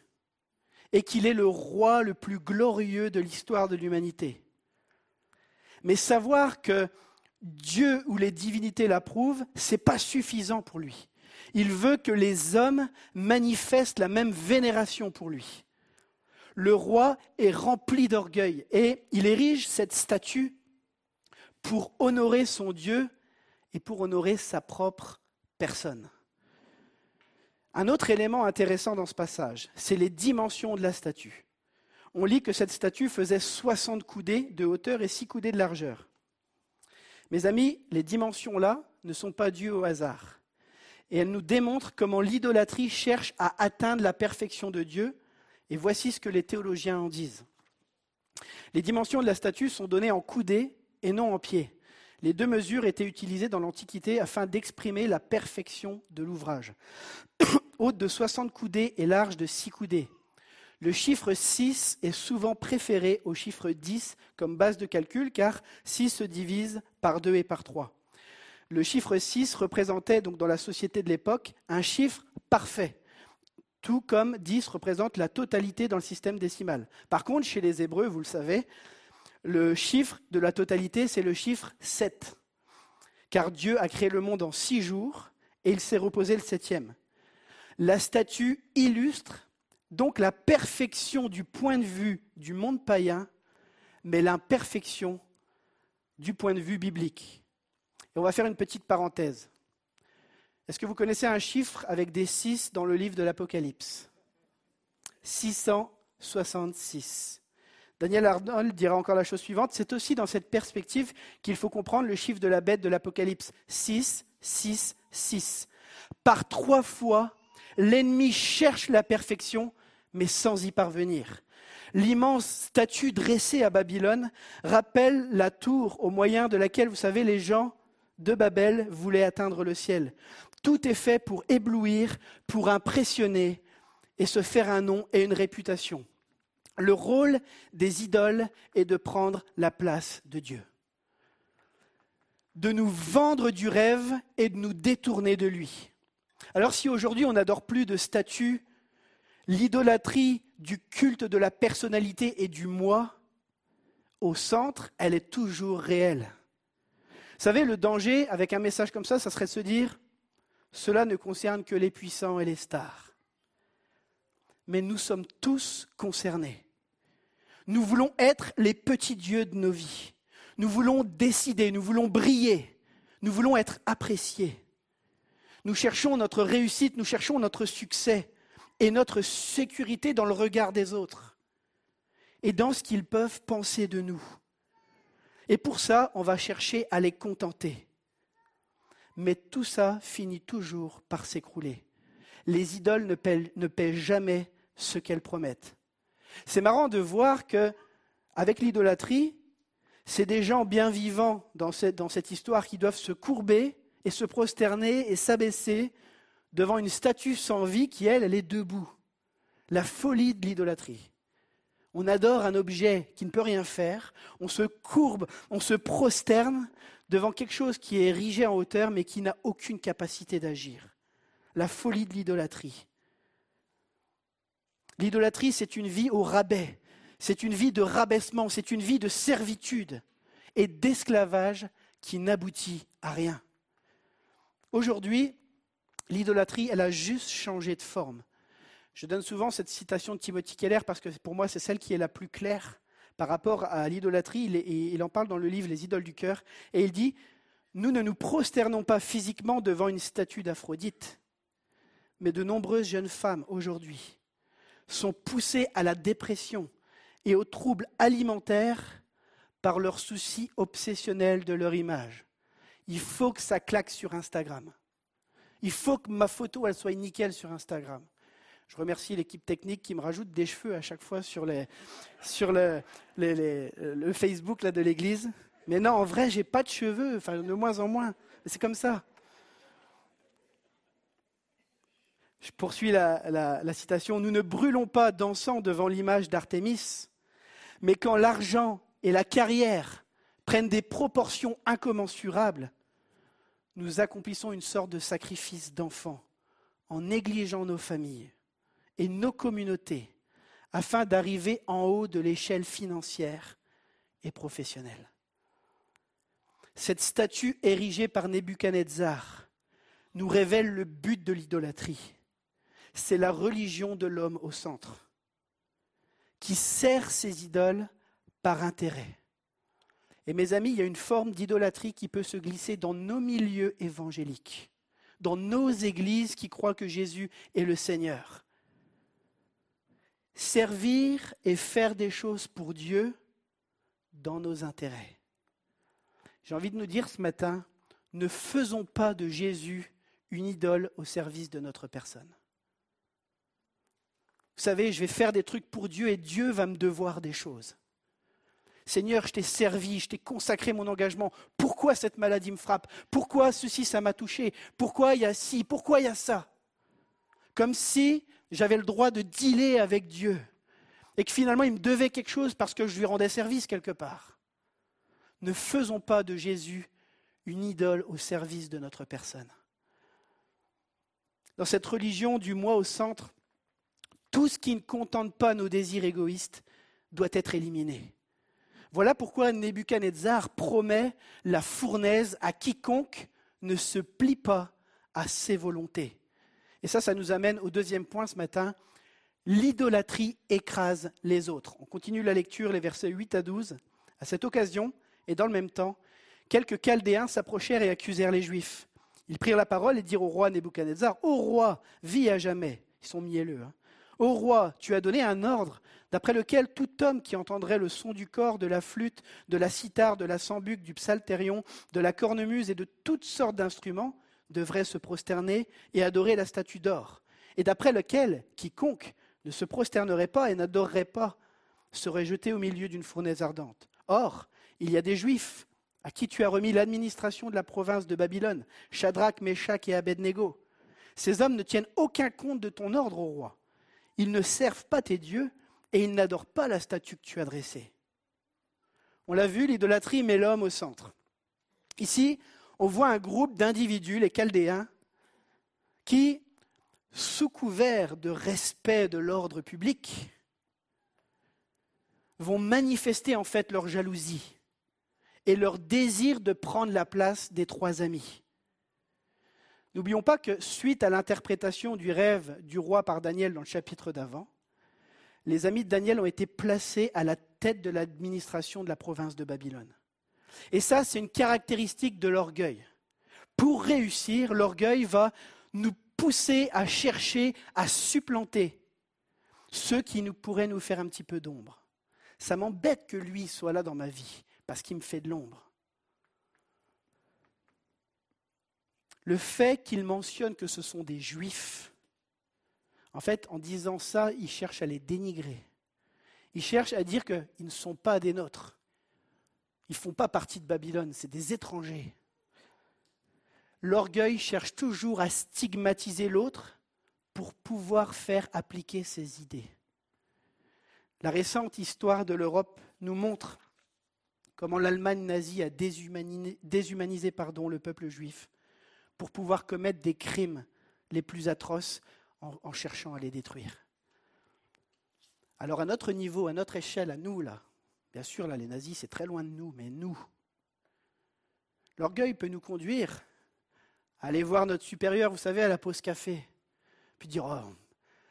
Speaker 7: et qu'il est le roi le plus glorieux de l'histoire de l'humanité. Mais savoir que Dieu ou les divinités l'approuvent, c'est pas suffisant pour lui. Il veut que les hommes manifestent la même vénération pour lui. Le roi est rempli d'orgueil et il érige cette statue pour honorer son Dieu et pour honorer sa propre personne. Un autre élément intéressant dans ce passage, c'est les dimensions de la statue. On lit que cette statue faisait 60 coudées de hauteur et 6 coudées de largeur. Mes amis, les dimensions là ne sont pas dues au hasard. Et elles nous démontrent comment l'idolâtrie cherche à atteindre la perfection de Dieu. Et voici ce que les théologiens en disent. Les dimensions de la statue sont données en coudées et non en pieds. Les deux mesures étaient utilisées dans l'Antiquité afin d'exprimer la perfection de l'ouvrage. Haute de 60 coudées et large de 6 coudées. Le chiffre 6 est souvent préféré au chiffre 10 comme base de calcul car 6 se divise par 2 et par 3. Le chiffre 6 représentait donc dans la société de l'époque un chiffre parfait, tout comme 10 représente la totalité dans le système décimal. Par contre, chez les Hébreux, vous le savez, le chiffre de la totalité, c'est le chiffre 7. Car Dieu a créé le monde en six jours et il s'est reposé le septième. La statue illustre donc la perfection du point de vue du monde païen, mais l'imperfection du point de vue biblique. Et on va faire une petite parenthèse. Est-ce que vous connaissez un chiffre avec des 6 dans le livre de l'Apocalypse? 666. Daniel Arnold dira encore la chose suivante, c'est aussi dans cette perspective qu'il faut comprendre le chiffre de la bête de l'Apocalypse. 6, 6, 6. Par trois fois, l'ennemi cherche la perfection, mais sans y parvenir. L'immense statue dressée à Babylone rappelle la tour au moyen de laquelle, vous savez, les gens de Babel voulaient atteindre le ciel. Tout est fait pour éblouir, pour impressionner et se faire un nom et une réputation. Le rôle des idoles est de prendre la place de Dieu, de nous vendre du rêve et de nous détourner de lui. Alors si aujourd'hui on n'adore plus de statues, l'idolâtrie du culte de la personnalité et du moi, au centre, elle est toujours réelle. Vous savez, le danger avec un message comme ça, ça serait de se dire, cela ne concerne que les puissants et les stars. Mais nous sommes tous concernés. Nous voulons être les petits dieux de nos vies. Nous voulons décider, nous voulons briller, nous voulons être appréciés. Nous cherchons notre réussite, nous cherchons notre succès et notre sécurité dans le regard des autres et dans ce qu'ils peuvent penser de nous. Et pour ça, on va chercher à les contenter. Mais tout ça finit toujours par s'écrouler. Les idoles ne paient, jamais ce qu'elles promettent. C'est marrant de voir que, avec l'idolâtrie, c'est des gens bien vivants dans cette, dans cette histoire qui doivent se courber et se prosterner et s'abaisser devant une statue sans vie qui, elle, elle est debout. La folie de l'idolâtrie. On adore un objet qui ne peut rien faire, on se courbe, on se prosterne devant quelque chose qui est érigé en hauteur mais qui n'a aucune capacité d'agir. La folie de l'idolâtrie. L'idolâtrie, c'est une vie au rabais, c'est une vie de rabaissement, c'est une vie de servitude et d'esclavage qui n'aboutit à rien. Aujourd'hui, l'idolâtrie, elle a juste changé de forme. Je donne souvent cette citation de Timothy Keller parce que pour moi, c'est celle qui est la plus claire par rapport à l'idolâtrie. Il, en parle dans le livre Les idoles du cœur. Et il dit Nous ne nous prosternons pas physiquement devant une statue d'Aphrodite, mais de nombreuses jeunes femmes aujourd'hui sont poussées à la dépression et aux troubles alimentaires par leur souci obsessionnel de leur image. Il faut que ça claque sur Instagram. Il faut que ma photo, elle soit nickel sur Instagram. Je remercie l'équipe technique qui me rajoute des cheveux à chaque fois sur, le, le, Facebook là, de l'église. Mais non, en vrai, j'ai pas de cheveux, enfin de moins en moins. C'est comme ça. Je poursuis la, citation. Nous ne brûlons pas d'encens devant l'image d'Artémis, mais quand l'argent et la carrière prennent des proportions incommensurables, nous accomplissons une sorte de sacrifice d'enfant en négligeant nos familles et nos communautés afin d'arriver en haut de l'échelle financière et professionnelle. Cette statue érigée par Nebuchadnezzar nous révèle le but de l'idolâtrie. C'est la religion de l'homme au centre, qui sert ses idoles par intérêt. Et mes amis, il y a une forme d'idolâtrie qui peut se glisser dans nos milieux évangéliques, dans nos églises qui croient que Jésus est le Seigneur. Servir et faire des choses pour Dieu dans nos intérêts. J'ai envie de nous dire ce matin, ne faisons pas de Jésus une idole au service de notre personne. Vous savez, je vais faire des trucs pour Dieu et Dieu va me devoir des choses. Seigneur, je t'ai servi, je t'ai consacré mon engagement. Pourquoi cette maladie me frappe? Pourquoi ceci, ça m'a touché? Pourquoi il y a ci? Pourquoi il y a ça? Comme si j'avais le droit de dealer avec Dieu et que finalement il me devait quelque chose parce que je lui rendais service quelque part. Ne faisons pas de Jésus une idole au service de notre personne. Dans cette religion du moi au centre, tout ce qui ne contente pas nos désirs égoïstes doit être éliminé. Voilà pourquoi Nebuchadnezzar promet la fournaise à quiconque ne se plie pas à ses volontés. Et ça, ça nous amène au deuxième point ce matin. L'idolâtrie écrase les autres. On continue la lecture, les versets 8 à 12. À cette occasion, et dans le même temps, quelques Chaldéens s'approchèrent et accusèrent les Juifs. Ils prirent la parole et dirent au roi Nebuchadnezzar Ô roi, vis à jamais. Ils sont mielleux. Hein. Ô roi, tu as donné un ordre d'après lequel tout homme qui entendrait le son du corps, de la flûte, de la cithare, de la sambuc, du psalterion, de la cornemuse et de toutes sortes d'instruments devrait se prosterner et adorer la statue d'or, et d'après lequel quiconque ne se prosternerait pas et n'adorerait pas seraient jetés au milieu d'une fournaise ardente. Or, il y a des Juifs à qui tu as remis l'administration de la province de Babylone, Shadrach, Meshach et Abednego. Ces hommes ne tiennent aucun compte de ton ordre au roi. Ils ne servent pas tes dieux et ils n'adorent pas la statue que tu as dressée. On l'a vu, l'idolâtrie met l'homme au centre. Ici, on voit un groupe d'individus, les Chaldéens, qui, sous couvert de respect de l'ordre public, vont manifester en fait leur jalousie et leur désir de prendre la place des trois amis. N'oublions pas que suite à l'interprétation du rêve du roi par Daniel dans le chapitre d'avant, les amis de Daniel ont été placés à la tête de l'administration de la province de Babylone. Et ça, c'est une caractéristique de l'orgueil. Pour réussir, l'orgueil va nous pousser à chercher à supplanter ceux qui nous pourraient nous faire un petit peu d'ombre. Ça m'embête que lui soit là dans ma vie, parce qu'il me fait de l'ombre. Le fait qu'il mentionne que ce sont des juifs, en fait, en disant ça, il cherche à les dénigrer. Il cherche à dire qu'ils ne sont pas des nôtres. Ils ne font pas partie de Babylone, c'est des étrangers. L'orgueil cherche toujours à stigmatiser l'autre pour pouvoir faire appliquer ses idées. La récente histoire de l'Europe nous montre comment l'Allemagne nazie a déshumanisé, déshumanisé pardon, le peuple juif pour pouvoir commettre des crimes les plus atroces en, cherchant à les détruire. Alors à notre niveau, à notre échelle, à nous, là, bien sûr, là, les nazis, c'est très loin de nous, mais nous, l'orgueil peut nous conduire à aller voir notre supérieur, vous savez, à la pause café, puis dire, oh,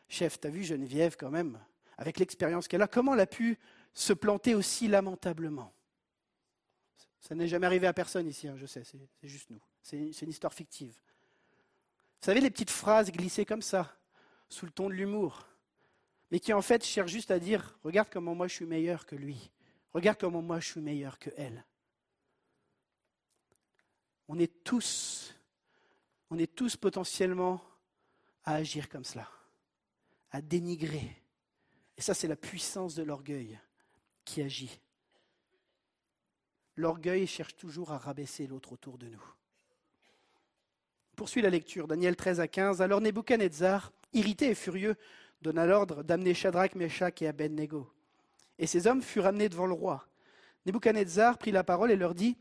Speaker 7: chef, t'as vu Geneviève quand même, avec l'expérience qu'elle a, comment elle a pu se planter aussi lamentablement? Ça n'est jamais arrivé à personne ici, hein, je sais, c'est juste nous. C'est une histoire fictive. Vous savez, les petites phrases glissées comme ça, sous le ton de l'humour, mais qui en fait cherchent juste à dire Regarde comment moi je suis meilleur que lui. Regarde comment moi je suis meilleur que elle. On est tous, on est tous potentiellement à agir comme cela, à dénigrer. Et ça, c'est la puissance de l'orgueil qui agit. L'orgueil cherche toujours à rabaisser l'autre autour de nous. Poursuit la lecture, Daniel 13 à 15. Alors Nebuchadnezzar, irrité et furieux, donna l'ordre d'amener Shadrach, Meshach et Abednego. Et ces hommes furent amenés devant le roi. Nebuchadnezzar prit la parole et leur dit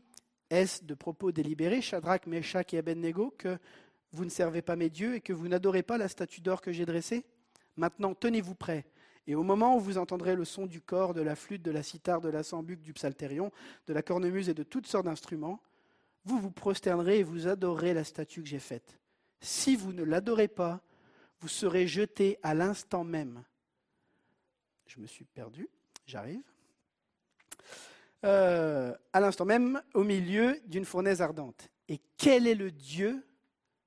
Speaker 7: Est-ce de propos délibérés, Shadrach, Meshach et Abednego, que vous ne servez pas mes dieux et que vous n'adorez pas la statue d'or que j'ai dressée? Maintenant, tenez-vous prêts. Et au moment où vous entendrez le son du corps, de la flûte, de la cithare, de la sambuc, du psalterion, de la cornemuse et de toutes sortes d'instruments, vous vous prosternerez et vous adorerez la statue que j'ai faite. Si vous ne l'adorez pas, vous serez jeté à l'instant même. Je me suis perdu, j'arrive. Euh, à l'instant même, au milieu d'une fournaise ardente. Et quel est le Dieu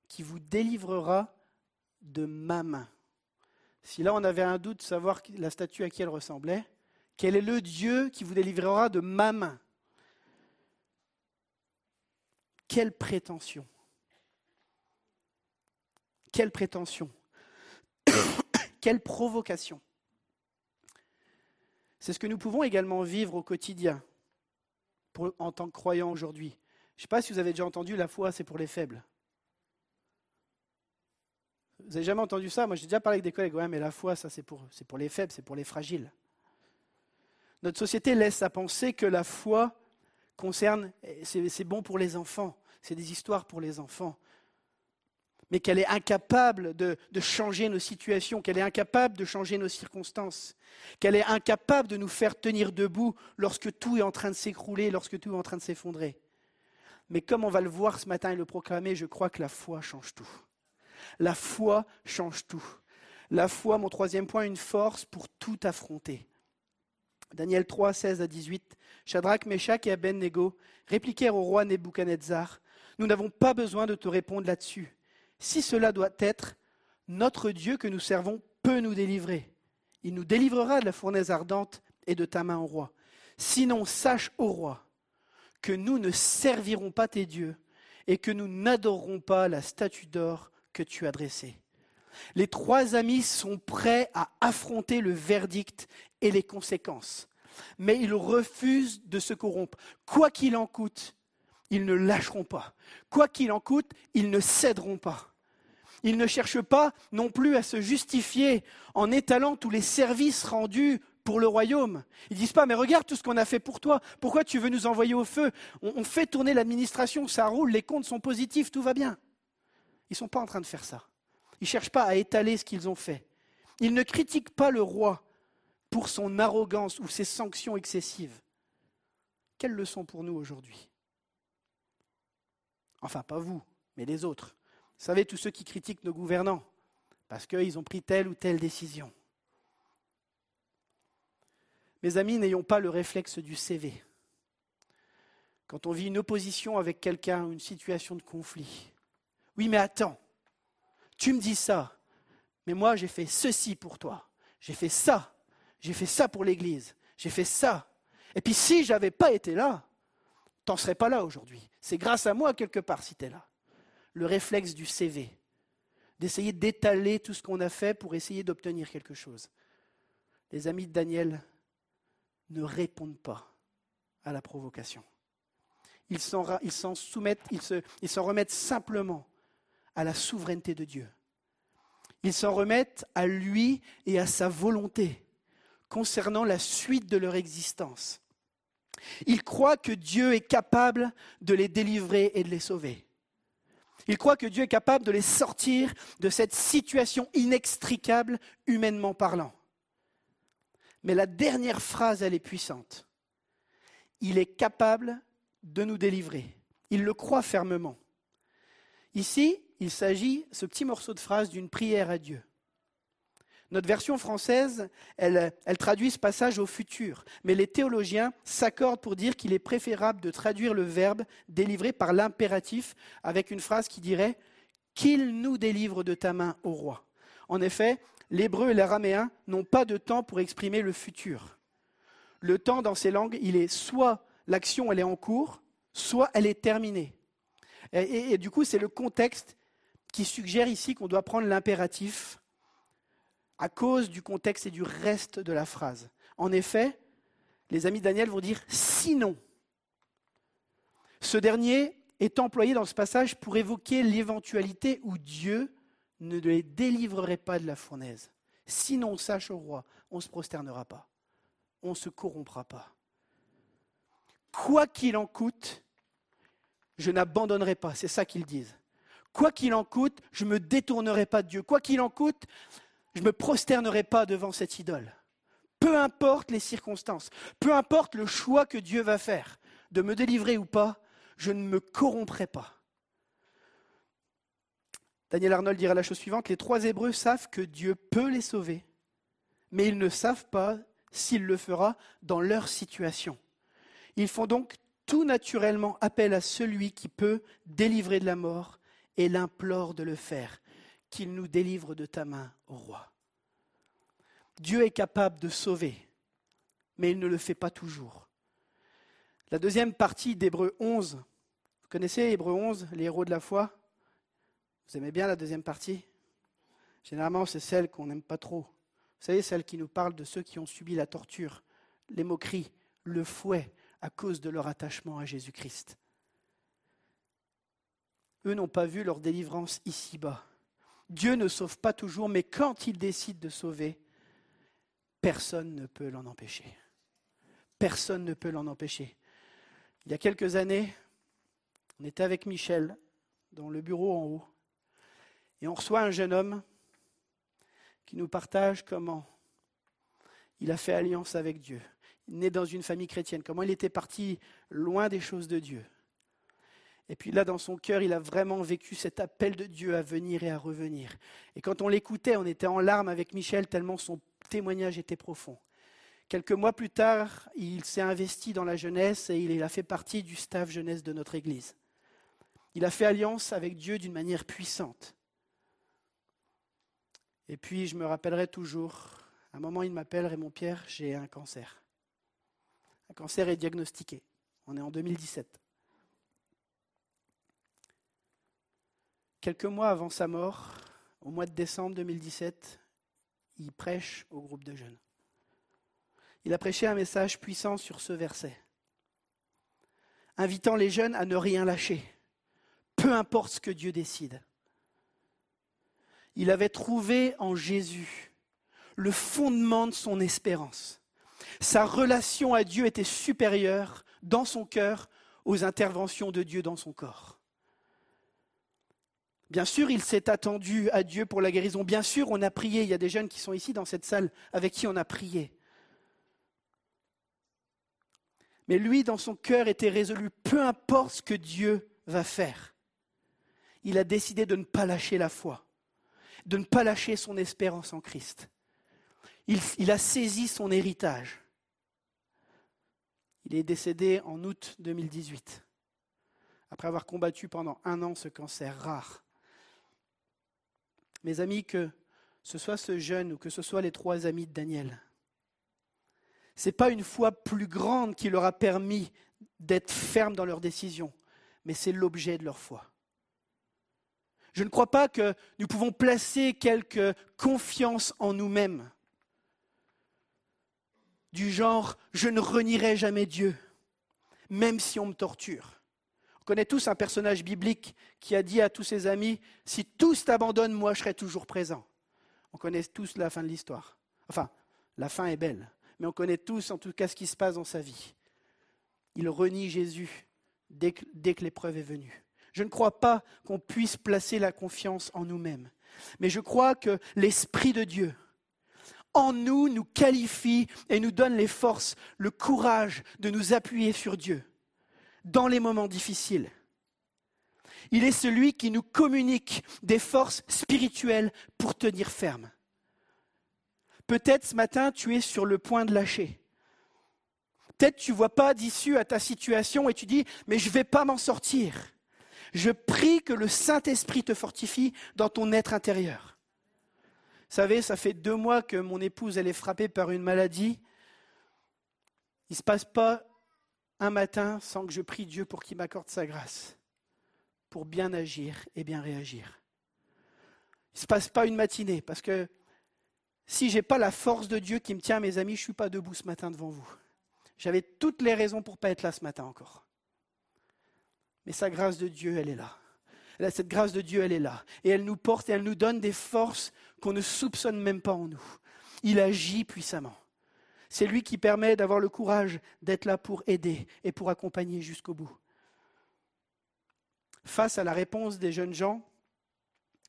Speaker 7: qui vous délivrera de ma main? Si là on avait un doute de savoir la statue à qui elle ressemblait, quel est le Dieu qui vous délivrera de ma main? Quelle prétention Quelle prétention Quelle provocation C'est ce que nous pouvons également vivre au quotidien en tant que croyants aujourd'hui. Je ne sais pas si vous avez déjà entendu la foi, c'est pour les faibles. Vous n'avez jamais entendu ça? Moi, j'ai déjà parlé avec des collègues. Ouais, mais la foi, ça, c'est pour, c'est pour les faibles, c'est pour les fragiles. Notre société laisse à penser que la foi concerne, c'est bon pour les enfants, c'est des histoires pour les enfants, mais qu'elle est incapable de, de, changer nos situations, qu'elle est incapable de changer nos circonstances, qu'elle est incapable de nous faire tenir debout lorsque tout est en train de s'écrouler, lorsque tout est en train de s'effondrer. Mais comme on va le voir ce matin et le proclamer, je crois que la foi change tout. La foi change tout. La foi, mon troisième point, une force pour tout affronter. Daniel 3, 16 à 18. Shadrach, Meshach et Abednego répliquèrent au roi Nebuchadnezzar Nous n'avons pas besoin de te répondre là-dessus. Si cela doit être, notre Dieu que nous servons peut nous délivrer. Il nous délivrera de la fournaise ardente et de ta main au roi. Sinon, sache au roi que nous ne servirons pas tes dieux et que nous n'adorerons pas la statue d'or que tu as dressée. Les trois amis sont prêts à affronter le verdict et les conséquences. Mais ils refusent de se corrompre. Quoi qu'il en coûte, ils ne lâcheront pas. Quoi qu'il en coûte, ils ne céderont pas. Ils ne cherchent pas non plus à se justifier en étalant tous les services rendus pour le royaume. Ils disent pas, mais regarde tout ce qu'on a fait pour toi. Pourquoi tu veux nous envoyer au feu? On, fait tourner l'administration, ça roule, les comptes sont positifs, tout va bien. Ils ne sont pas en train de faire ça. Ils ne cherchent pas à étaler ce qu'ils ont fait. Ils ne critiquent pas le roi pour son arrogance ou ses sanctions excessives. Quelle leçon pour nous aujourd'hui? Enfin, pas vous, mais les autres. Vous savez, tous ceux qui critiquent nos gouvernants, parce qu'ils ont pris telle ou telle décision. Mes amis, n'ayons pas le réflexe du CV. Quand on vit une opposition avec quelqu'un une situation de conflit. Oui, mais attends, tu me dis ça, mais moi j'ai fait ceci pour toi, j'ai fait ça, j'ai fait ça pour l'Église, j'ai fait ça. Et puis si j'avais pas été là, t'en serais pas là aujourd'hui. C'est grâce à moi quelque part si tu es là le réflexe du CV, d'essayer d'étaler tout ce qu'on a fait pour essayer d'obtenir quelque chose. Les amis de Daniel ne répondent pas à la provocation. Ils s'en soumettent, ils s'en remettent simplement à la souveraineté de Dieu. Ils s'en remettent à lui et à sa volonté concernant la suite de leur existence. Ils croient que Dieu est capable de les délivrer et de les sauver. Ils croient que Dieu est capable de les sortir de cette situation inextricable, humainement parlant. Mais la dernière phrase, elle est puissante. Il est capable de nous délivrer. Il le croit fermement. Ici, il s'agit, ce petit morceau de phrase, d'une prière à Dieu. Notre version française, elle, traduit ce passage au futur, mais les théologiens s'accordent pour dire qu'il est préférable de traduire le verbe délivré par l'impératif avec une phrase qui dirait Qu'il nous délivre de ta main, ô roi. En effet, l'hébreu et l'araméen n'ont pas de temps pour exprimer le futur. Le temps dans ces langues, il est soit l'action elle est en cours, soit elle est terminée. et du coup, c'est le contexte qui suggère ici qu'on doit prendre l'impératif à cause du contexte et du reste de la phrase. En effet, les amis de Daniel vont dire sinon. Ce dernier est employé dans ce passage pour évoquer l'éventualité où Dieu ne les délivrerait pas de la fournaise. Sinon, sache au roi, on ne se prosternera pas, on ne se corrompra pas. Quoi qu'il en coûte, je n'abandonnerai pas, c'est ça qu'ils disent. Quoi qu'il en coûte, je ne me détournerai pas de Dieu. Quoi qu'il en coûte, je ne me prosternerai pas devant cette idole. Peu importe les circonstances, peu importe le choix que Dieu va faire, de me délivrer ou pas, je ne me corromprai pas. Daniel Arnold dira la chose suivante, les trois Hébreux savent que Dieu peut les sauver, mais ils ne savent pas s'il le fera dans leur situation. Ils font donc tout naturellement appel à celui qui peut délivrer de la mort et l'implore de le faire qu'il nous délivre de ta main, ô roi. Dieu est capable de sauver, mais il ne le fait pas toujours. La deuxième partie d'Hébreu 11, vous connaissez Hébreu 11, les héros de la foi? Vous aimez bien la deuxième partie? Généralement, c'est celle qu'on n'aime pas trop. Vous savez, celle qui nous parle de ceux qui ont subi la torture, les moqueries, le fouet à cause de leur attachement à Jésus-Christ. Eux n'ont pas vu leur délivrance ici-bas. Dieu ne sauve pas toujours, mais quand il décide de sauver, personne ne peut l'en empêcher. Personne ne peut l'en empêcher. Il y a quelques années, on était avec Michel dans le bureau en haut, et on reçoit un jeune homme qui nous partage comment il a fait alliance avec Dieu, né dans une famille chrétienne, comment il était parti loin des choses de Dieu, et puis là, dans son cœur, il a vraiment vécu cet appel de Dieu à venir et à revenir. Et quand on l'écoutait, on était en larmes avec Michel tellement son témoignage était profond. Quelques mois plus tard, il s'est investi dans la jeunesse et il a fait partie du staff jeunesse de notre Église. Il a fait alliance avec Dieu d'une manière puissante. Et puis, je me rappellerai toujours, à un moment, il m'appelle, Raymond Pierre, j'ai un cancer. Un cancer est diagnostiqué. On est en 2017. Quelques mois avant sa mort, au mois de décembre 2017, il prêche au groupe de jeunes. il a prêché un message puissant sur ce verset, invitant les jeunes à ne rien lâcher, peu importe ce que Dieu décide. Il avait trouvé en Jésus le fondement de son espérance. Sa relation à Dieu était supérieure dans son cœur aux interventions de Dieu dans son corps. Bien sûr, il s'est attendu à Dieu pour la guérison. Bien sûr, on a prié. Il y a des jeunes qui sont ici dans cette salle avec qui on a prié. Mais lui, dans son cœur, était résolu, peu importe ce que Dieu va faire. Il a décidé de ne pas lâcher la foi, de ne pas lâcher son espérance en Christ. Il, a saisi son héritage. Il est décédé en août 2018, après avoir combattu pendant un an ce cancer rare. Mes amis, que ce soit ce jeune ou que ce soit les trois amis de Daniel, ce n'est pas une foi plus grande qui leur a permis d'être fermes dans leurs décisions, mais c'est l'objet de leur foi. Je ne crois pas que nous pouvons placer quelque confiance en nous-mêmes, du genre je ne renierai jamais Dieu, même si on me torture. On connaît tous un personnage biblique qui a dit à tous ses amis Si tous t'abandonnent, moi je serai toujours présent. On connaît tous la fin de l'histoire. Enfin, la fin est belle mais on connaît tous en tout cas ce qui se passe dans sa vie. Il renie Jésus dès que, l'épreuve est venue. Je ne crois pas qu'on puisse placer la confiance en nous-mêmes, mais je crois que l'Esprit de Dieu, en nous, nous qualifie et nous donne les forces, le courage de nous appuyer sur Dieu dans les moments difficiles. Il est celui qui nous communique des forces spirituelles pour tenir ferme. Peut-être ce matin, tu es sur le point de lâcher. Peut-être tu ne vois pas d'issue à ta situation et tu dis, mais je ne vais pas m'en sortir. Je prie que le Saint-Esprit te fortifie dans ton être intérieur. Vous savez, ça fait deux mois que mon épouse, elle est frappée par une maladie. Il ne se passe pas un matin sans que je prie Dieu pour qu'il m'accorde sa grâce, pour bien agir et bien réagir. Il ne se passe pas une matinée, parce que si je n'ai pas la force de Dieu qui me tient, mes amis, je ne suis pas debout ce matin devant vous. J'avais toutes les raisons pour ne pas être là ce matin encore. Mais sa grâce de Dieu, elle est là. Cette grâce de Dieu, elle est là. Et elle nous porte et elle nous donne des forces qu'on ne soupçonne même pas en nous. Il agit puissamment. C'est lui qui permet d'avoir le courage d'être là pour aider et pour accompagner jusqu'au bout. Face à la réponse des jeunes gens,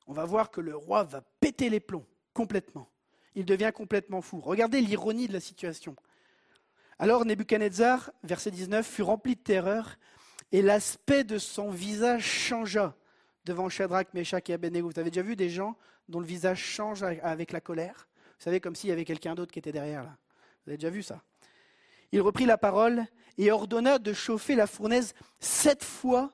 Speaker 7: on va voir que le roi va péter les plombs complètement il devient complètement fou. Regardez l'ironie de la situation. Alors Nebuchadnezzar, verset 19, fut rempli de terreur et l'aspect de son visage changea devant Shadrach, Meshach et Abednego. Vous avez déjà vu des gens dont le visage change avec la colère? Vous savez, comme s'il y avait quelqu'un d'autre qui était derrière là. Vous avez déjà vu ça Il reprit la parole et ordonna de chauffer la fournaise sept fois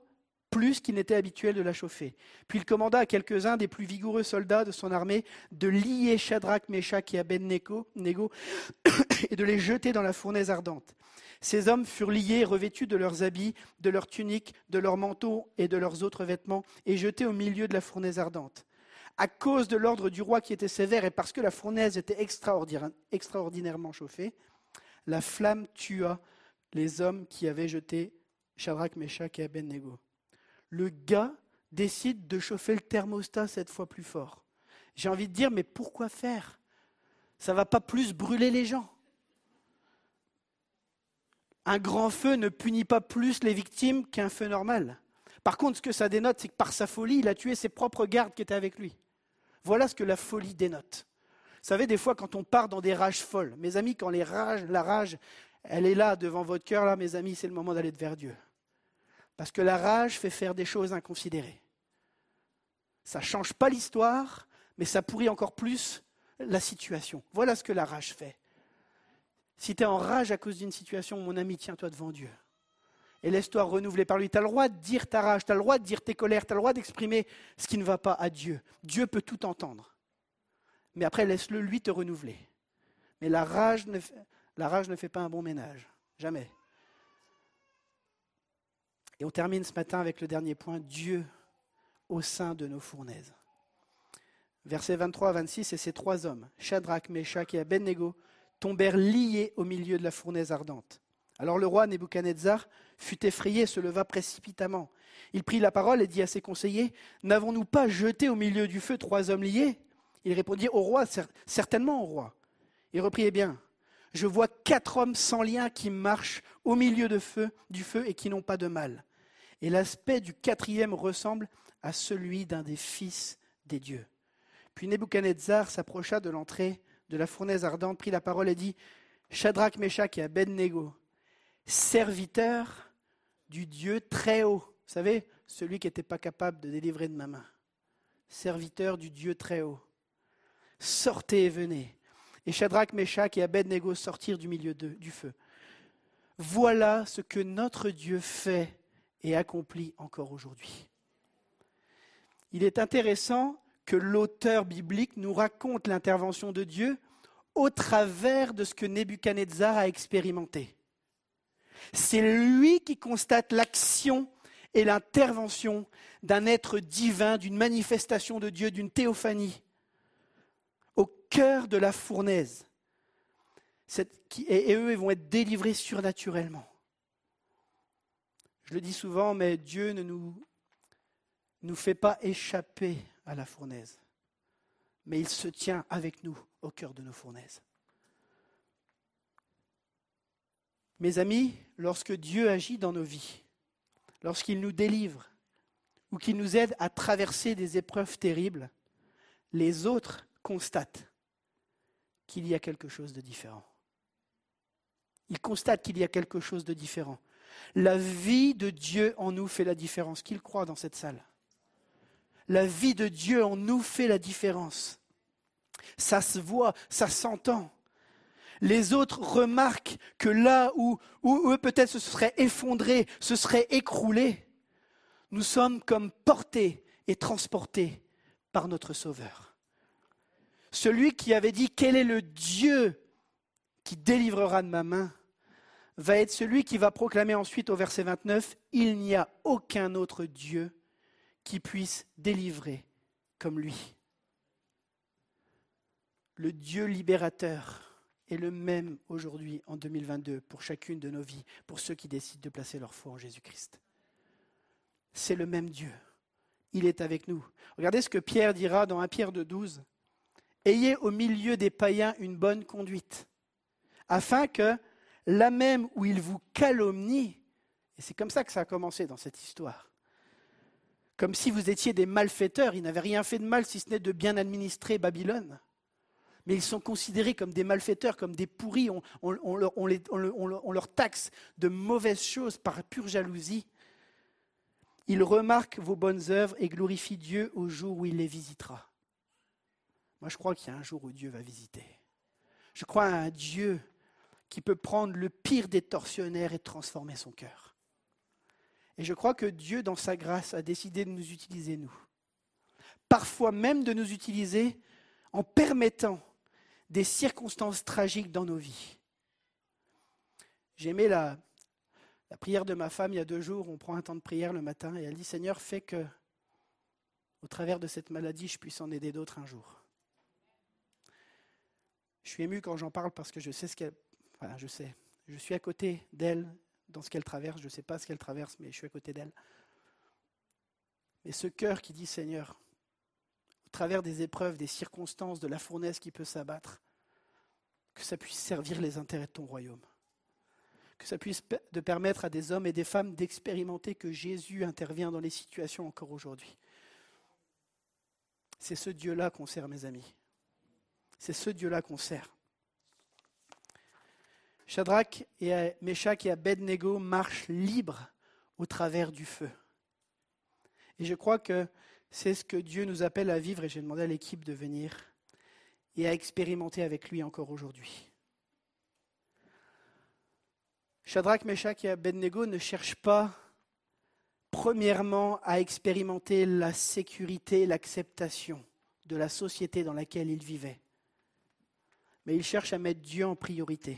Speaker 7: plus qu'il n'était habituel de la chauffer. Puis il commanda à quelques-uns des plus vigoureux soldats de son armée de lier Shadrach, Meshach et Abednego et de les jeter dans la fournaise ardente. Ces hommes furent liés, revêtus de leurs habits, de leurs tuniques, de leurs manteaux et de leurs autres vêtements, et jetés au milieu de la fournaise ardente. À cause de l'ordre du roi qui était sévère et parce que la fournaise était extraordinairement chauffée, la flamme tua les hommes qui avaient jeté Shadrach, Meshach et Abednego le gars décide de chauffer le thermostat cette fois plus fort. J'ai envie de dire, mais pourquoi faire? Ça ne va pas plus brûler les gens. Un grand feu ne punit pas plus les victimes qu'un feu normal. Par contre, ce que ça dénote, c'est que par sa folie, il a tué ses propres gardes qui étaient avec lui. Voilà ce que la folie dénote. Vous savez, des fois, quand on part dans des rages folles, mes amis, quand les rages, la rage, elle est là devant votre cœur, là, mes amis, c'est le moment d'aller vers Dieu. Parce que la rage fait faire des choses inconsidérées. Ça ne change pas l'histoire, mais ça pourrit encore plus la situation. Voilà ce que la rage fait. Si tu es en rage à cause d'une situation, mon ami, tiens-toi devant Dieu. Et laisse-toi renouveler par lui. Tu as le droit de dire ta rage, tu as le droit de dire tes colères, tu as le droit d'exprimer ce qui ne va pas à Dieu. Dieu peut tout entendre. Mais après, laisse-le lui te renouveler. Mais la rage, ne, fait pas un bon ménage. Jamais. Et on termine ce matin avec le dernier point, Dieu au sein de nos fournaises. Versets 23 à 26, et ces trois hommes, Shadrach, Meshach et Abednego, tombèrent liés au milieu de la fournaise ardente. Alors le roi Nebuchadnezzar fut effrayé se leva précipitamment. Il prit la parole et dit à ses conseillers N'avons-nous pas jeté au milieu du feu trois hommes liés? Il répondit Au roi, certainement au roi. Il reprit Eh bien, je vois quatre hommes sans lien qui marchent au milieu du feu et qui n'ont pas de mal. Et l'aspect du quatrième ressemble à celui d'un des fils des dieux. Puis Nebuchadnezzar s'approcha de l'entrée de la fournaise ardente, prit la parole et dit Shadrach, Meshach et Abednego, serviteurs du Dieu très haut. Vous savez, celui qui n'était pas capable de délivrer de ma main. Serviteurs du Dieu très haut. Sortez et venez. Et Shadrach, Meshach et Abednego sortirent du milieu du feu. Voilà ce que notre Dieu fait et accomplit encore aujourd'hui. Il est intéressant que l'auteur biblique nous raconte l'intervention de Dieu au travers de ce que Nebuchadnezzar a expérimenté. C'est lui qui constate l'action et l'intervention d'un être divin, d'une manifestation de Dieu, d'une théophanie au cœur de la fournaise. Et eux, ils vont être délivrés surnaturellement. Je le dis souvent, mais Dieu ne nous, nous fait pas échapper à la fournaise, mais il se tient avec nous au cœur de nos fournaises. Mes amis, lorsque Dieu agit dans nos vies, lorsqu'il nous délivre ou qu'il nous aide à traverser des épreuves terribles, les autres constatent qu'il y a quelque chose de différent. Ils constatent qu'il y a quelque chose de différent. La vie de Dieu en nous fait la différence. Qu'il croit dans cette salle la vie de Dieu en nous fait la différence. Ça se voit, ça s'entend. Les autres remarquent que là où, eux peut-être se seraient effondrés, se seraient écroulés, nous sommes comme portés et transportés par notre Sauveur. Celui qui avait dit quel est le Dieu qui délivrera de ma main va être celui qui va proclamer ensuite au verset 29, Il n'y a aucun autre Dieu qui puisse délivrer comme lui. Le Dieu libérateur est le même aujourd'hui en 2022 pour chacune de nos vies, pour ceux qui décident de placer leur foi en Jésus-Christ. C'est le même Dieu. Il est avec nous. Regardez ce que Pierre dira dans 1 Pierre de 12. Ayez au milieu des païens une bonne conduite, afin que, là même où ils vous calomnient, et c'est comme ça que ça a commencé dans cette histoire, comme si vous étiez des malfaiteurs. Ils n'avaient rien fait de mal si ce n'est de bien administrer Babylone. Mais ils sont considérés comme des malfaiteurs, comme des pourris. On, leur, taxe de mauvaises choses par pure jalousie. Ils remarquent vos bonnes œuvres et glorifient Dieu au jour où il les visitera. Moi, je crois qu'il y a un jour où Dieu va visiter. Je crois à un Dieu qui peut prendre le pire des tortionnaires et transformer son cœur. Et je crois que Dieu, dans sa grâce, a décidé de nous utiliser, nous. Parfois même de nous utiliser en permettant des circonstances tragiques dans nos vies. J'aimais la, la prière de ma femme il y a deux jours. On prend un temps de prière le matin et elle dit Seigneur, fais que, au travers de cette maladie, je puisse en aider d'autres un jour. Je suis ému quand j'en parle parce que je sais ce qu'elle. Enfin, je sais. Je suis à côté d'elle dans ce qu'elle traverse. Je ne sais pas ce qu'elle traverse, mais je suis à côté d'elle. Mais ce cœur qui dit Seigneur, travers des épreuves, des circonstances, de la fournaise qui peut s'abattre, que ça puisse servir les intérêts de ton royaume. Que ça puisse permettre à des hommes et des femmes d'expérimenter que Jésus intervient dans les situations encore aujourd'hui. C'est ce Dieu-là qu'on sert, mes amis. C'est ce Dieu-là qu'on sert. Shadrach et Meshach et Abednego marchent libres au travers du feu. Et je crois que c'est ce que Dieu nous appelle à vivre, et j'ai demandé à l'équipe de venir et à expérimenter avec lui encore aujourd'hui. Shadrach, Meshach et Abednego ne cherchent pas, premièrement, à expérimenter la sécurité, l'acceptation de la société dans laquelle ils vivaient, mais ils cherchent à mettre Dieu en priorité.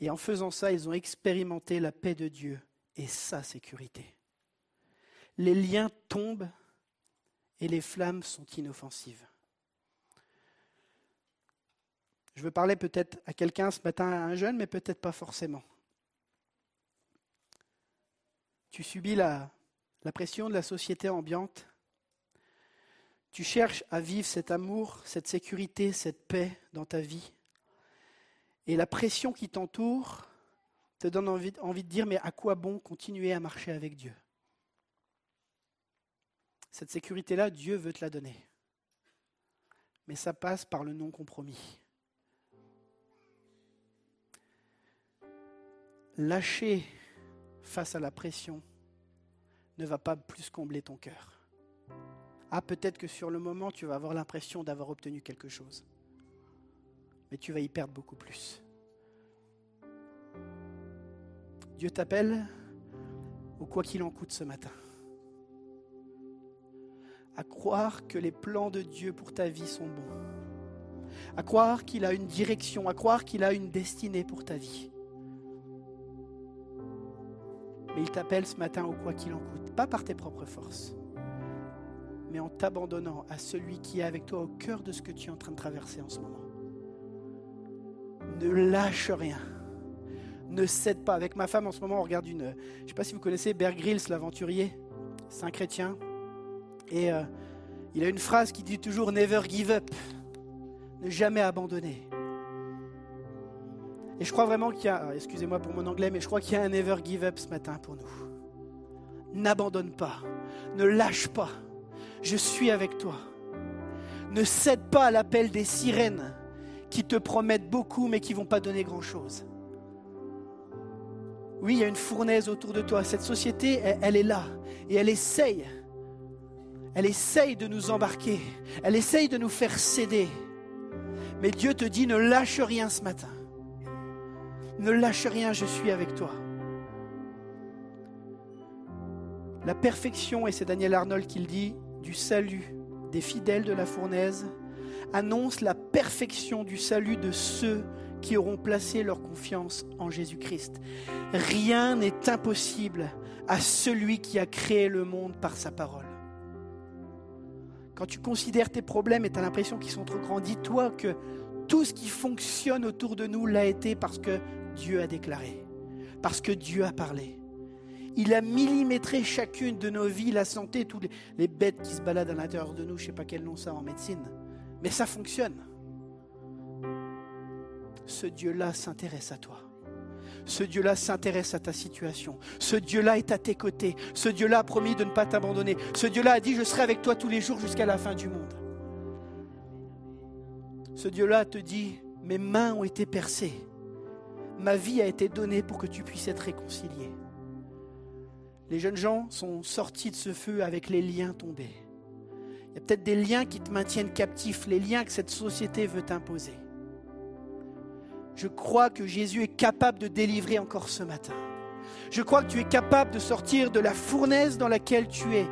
Speaker 7: Et en faisant ça, ils ont expérimenté la paix de Dieu et sa sécurité. Les liens tombent et les flammes sont inoffensives. Je veux parler peut-être à quelqu'un ce matin, à un jeune, mais peut-être pas forcément. Tu subis la, pression de la société ambiante. Tu cherches à vivre cet amour, cette sécurité, cette paix dans ta vie. Et la pression qui t'entoure te donne envie de dire, mais à quoi bon continuer à marcher avec Dieu? Cette sécurité-là, Dieu veut te la donner. Mais ça passe par le non-compromis. Lâcher face à la pression ne va pas plus combler ton cœur. Ah, peut-être que sur le moment, tu vas avoir l'impression d'avoir obtenu quelque chose. Mais tu vas y perdre beaucoup plus. Dieu t'appelle au quoi qu'il en coûte ce matin. À croire que les plans de Dieu pour ta vie sont bons. À croire qu'il a une direction, à croire qu'il a une destinée pour ta vie. Mais il t'appelle ce matin au quoi qu'il en coûte, pas par tes propres forces, mais en t'abandonnant à celui qui est avec toi au cœur de ce que tu es en train de traverser en ce moment. Ne lâche rien. Ne cède pas. Avec ma femme, en ce moment, on regarde une. Je ne sais pas si vous connaissez Bear l'aventurier. C'est un chrétien. Et euh, il a une phrase qui dit toujours Never give up. Ne jamais abandonner. Et je crois vraiment qu'il y a, excusez-moi pour mon anglais, mais je crois qu'il y a un never give up ce matin pour nous. N'abandonne pas, ne lâche pas, je suis avec toi. Ne cède pas à l'appel des sirènes qui te promettent beaucoup mais qui ne vont pas donner grand-chose. Oui, il y a une fournaise autour de toi. Cette société, elle est là et elle essaye. Elle essaye de nous embarquer. Elle essaye de nous faire céder. Mais Dieu te dit, ne lâche rien ce matin. Ne lâche rien, je suis avec toi. La perfection, et c'est Daniel Arnold qui le dit, du salut des fidèles de la fournaise, annonce la perfection du salut de ceux qui auront placé leur confiance en Jésus-Christ. Rien n'est impossible à celui qui a créé le monde par sa parole. Quand tu considères tes problèmes et tu as l'impression qu'ils sont trop grands, dis-toi que tout ce qui fonctionne autour de nous l'a été parce que Dieu a déclaré, parce que Dieu a parlé. Il a millimétré chacune de nos vies, la santé, toutes les, bêtes qui se baladent à l'intérieur de nous, je ne sais pas quel nom ça en médecine, mais ça fonctionne. Ce Dieu-là s'intéresse à toi. Ce Dieu-là s'intéresse à ta situation. Ce Dieu-là est à tes côtés. Ce Dieu-là a promis de ne pas t'abandonner. Ce Dieu-là a dit, je serai avec toi tous les jours jusqu'à la fin du monde. Ce Dieu-là te dit, mes mains ont été percées ma vie a été donnée pour que tu puisses être réconcilié. Les jeunes gens sont sortis de ce feu avec les liens tombés. Il y a peut-être des liens qui te maintiennent captif, les liens que cette société veut t'imposer. Je crois que Jésus est capable de délivrer encore ce matin. Je crois que tu es capable de sortir de la fournaise dans laquelle tu es.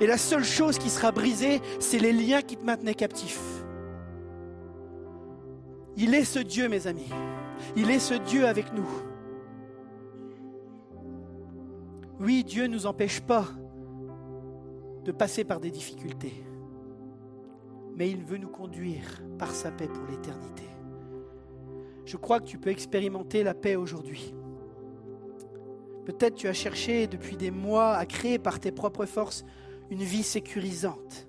Speaker 7: Et la seule chose qui sera brisée, c'est les liens qui te maintenaient captif. Il est ce Dieu, mes amis. Il est ce Dieu avec nous. Oui, Dieu ne nous empêche pas de passer par des difficultés, mais il veut nous conduire par sa paix pour l'éternité. Je crois que tu peux expérimenter la paix aujourd'hui. Peut-être tu as cherché depuis des mois à créer par tes propres forces une vie sécurisante,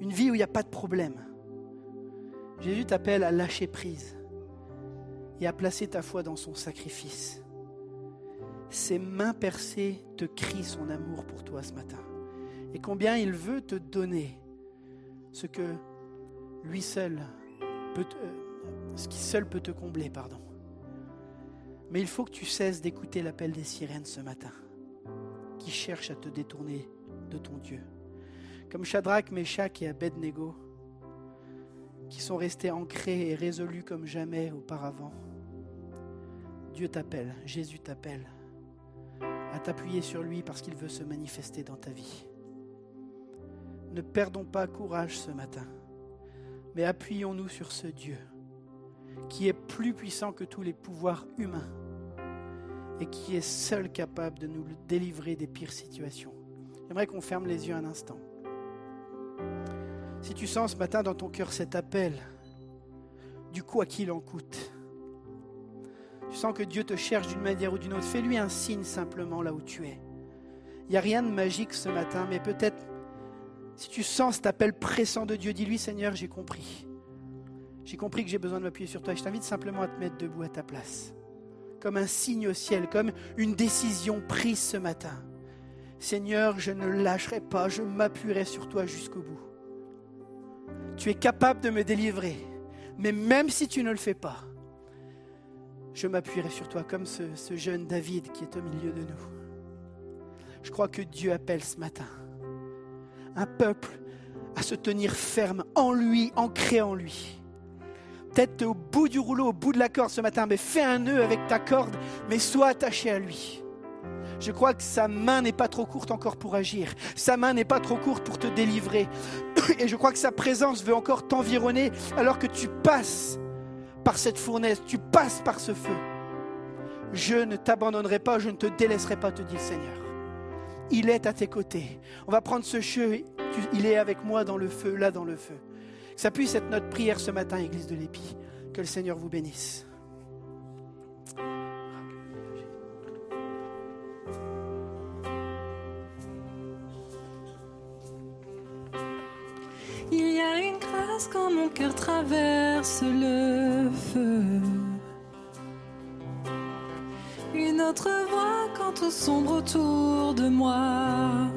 Speaker 7: une vie où il n'y a pas de problème. Jésus t'appelle à lâcher prise et à placer ta foi dans son sacrifice. Ses mains percées te crient son amour pour toi ce matin. Et combien il veut te donner ce que lui seul peut euh, ce qui seul peut te combler, pardon. Mais il faut que tu cesses d'écouter l'appel des sirènes ce matin, qui cherchent à te détourner de ton Dieu. Comme Shadrach, Meshach et Abednego, qui sont restés ancrés et résolus comme jamais auparavant. Dieu t'appelle, Jésus t'appelle à t'appuyer sur lui parce qu'il veut se manifester dans ta vie. Ne perdons pas courage ce matin, mais appuyons-nous sur ce Dieu qui est plus puissant que tous les pouvoirs humains et qui est seul capable de nous délivrer des pires situations. J'aimerais qu'on ferme les yeux un instant. Si tu sens ce matin dans ton cœur cet appel du quoi qu'il en coûte. Tu sens que Dieu te cherche d'une manière ou d'une autre. Fais-lui un signe simplement là où tu es. Il n'y a rien de magique ce matin, mais peut-être si tu sens cet appel pressant de Dieu, dis-lui Seigneur, j'ai compris. J'ai compris que j'ai besoin de m'appuyer sur toi. Je t'invite simplement à te mettre debout à ta place. Comme un signe au ciel, comme une décision prise ce matin. Seigneur, je ne lâcherai pas, je m'appuierai sur toi jusqu'au bout. Tu es capable de me délivrer, mais même si tu ne le fais pas, je m'appuierai sur toi comme ce, ce jeune David qui est au milieu de nous. Je crois que Dieu appelle ce matin un peuple à se tenir ferme en lui, ancré en lui. Peut-être au bout du rouleau, au bout de la corde ce matin, mais fais un nœud avec ta corde, mais sois attaché à lui. Je crois que sa main n'est pas trop courte encore pour agir. Sa main n'est pas trop courte pour te délivrer. Et je crois que sa présence veut encore t'environner alors que tu passes par cette fournaise, tu passes par ce feu. Je ne t'abandonnerai pas, je ne te délaisserai pas, te dit le Seigneur. Il est à tes côtés. On va prendre ce jeu. Il est avec moi dans le feu, là dans le feu. Que ça puisse être notre prière ce matin, Église de l'Épi. Que le Seigneur vous bénisse.
Speaker 1: Il y a une grâce quand mon cœur traverse le feu. Une autre voix quand tout sombre autour de moi.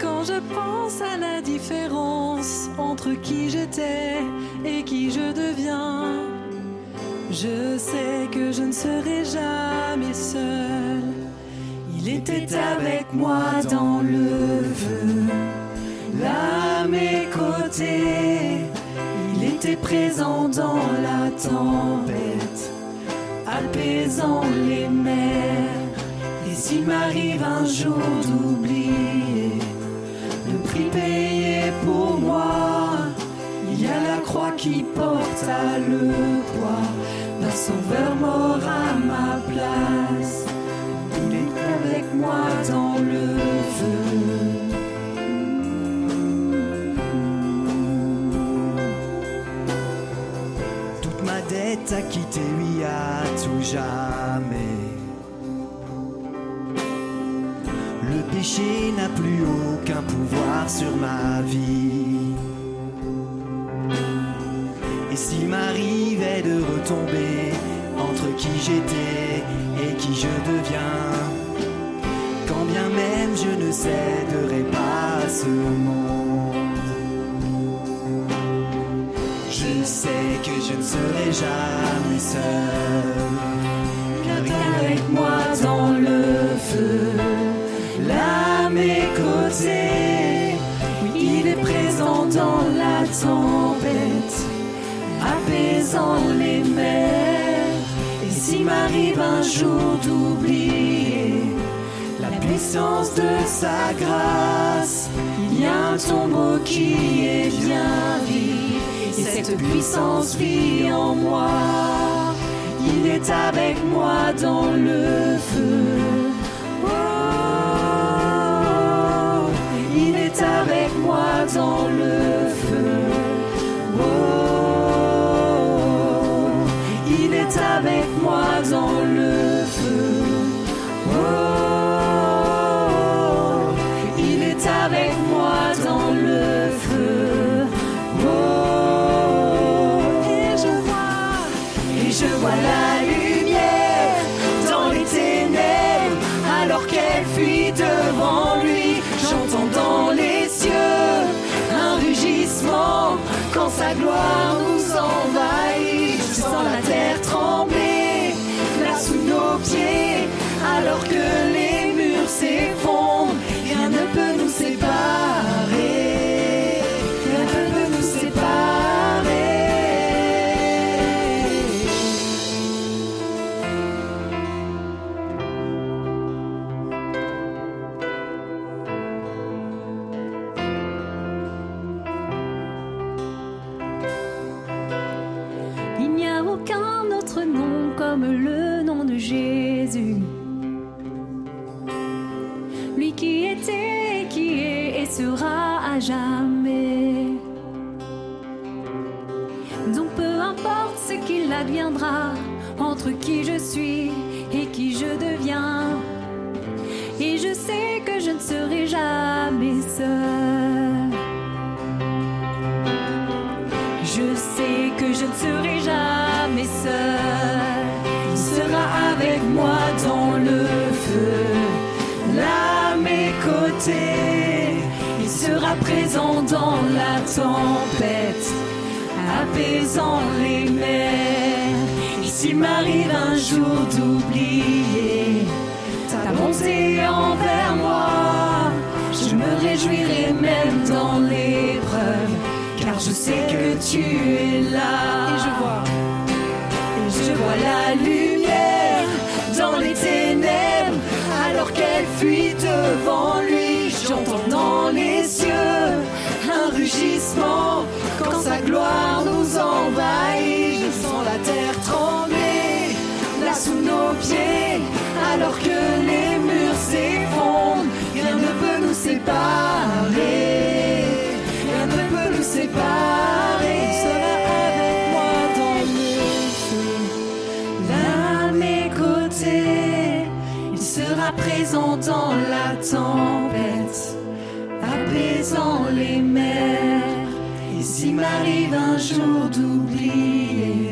Speaker 1: Quand je pense à la différence entre qui j'étais et qui je deviens, je sais que je ne serai jamais seul. Il était avec moi dans le feu, là à mes côtés. Il était présent dans la tempête, apaisant les mers. Et s'il m'arrive un jour d'oublier prix payé pour moi, il y a la croix qui porte à le poids d'un sauveur mort à ma place. Il est avec moi dans le feu.
Speaker 5: Toute ma dette à quitter, oui, à tout jamais. Péché n'a plus aucun pouvoir sur ma vie. Et s'il m'arrivait de retomber entre qui j'étais et qui je deviens, quand bien même je ne céderai pas à ce monde. Je sais que je ne serai jamais seul.
Speaker 1: Car avec moi dans le feu, il est présent dans la tempête, apaisant les mers. Et s'il m'arrive un jour d'oublier la puissance de sa grâce, il y a un tombeau qui est bien vide. Et cette puissance vit en moi. Il est avec moi dans le feu. Oh, moi Il sera présent dans la tempête, apaisant les mers. Et s'il m'arrive un jour d'oublier ta bonté envers moi, je me réjouirai même dans l'épreuve, car je sais que tu es là. Et je vois, et je vois la lumière dans les ténèbres, alors qu'elle fuit devant quand sa gloire nous envahit. Je sens la terre trembler là sous nos pieds, alors que les murs s'effondrent. Rien ne peut nous séparer. Rien ne peut nous séparer. Sera avec moi dans le là à mes côtés. Il sera présent dans la tempête, apaisant les mers. S'il m'arrive un jour d'oublier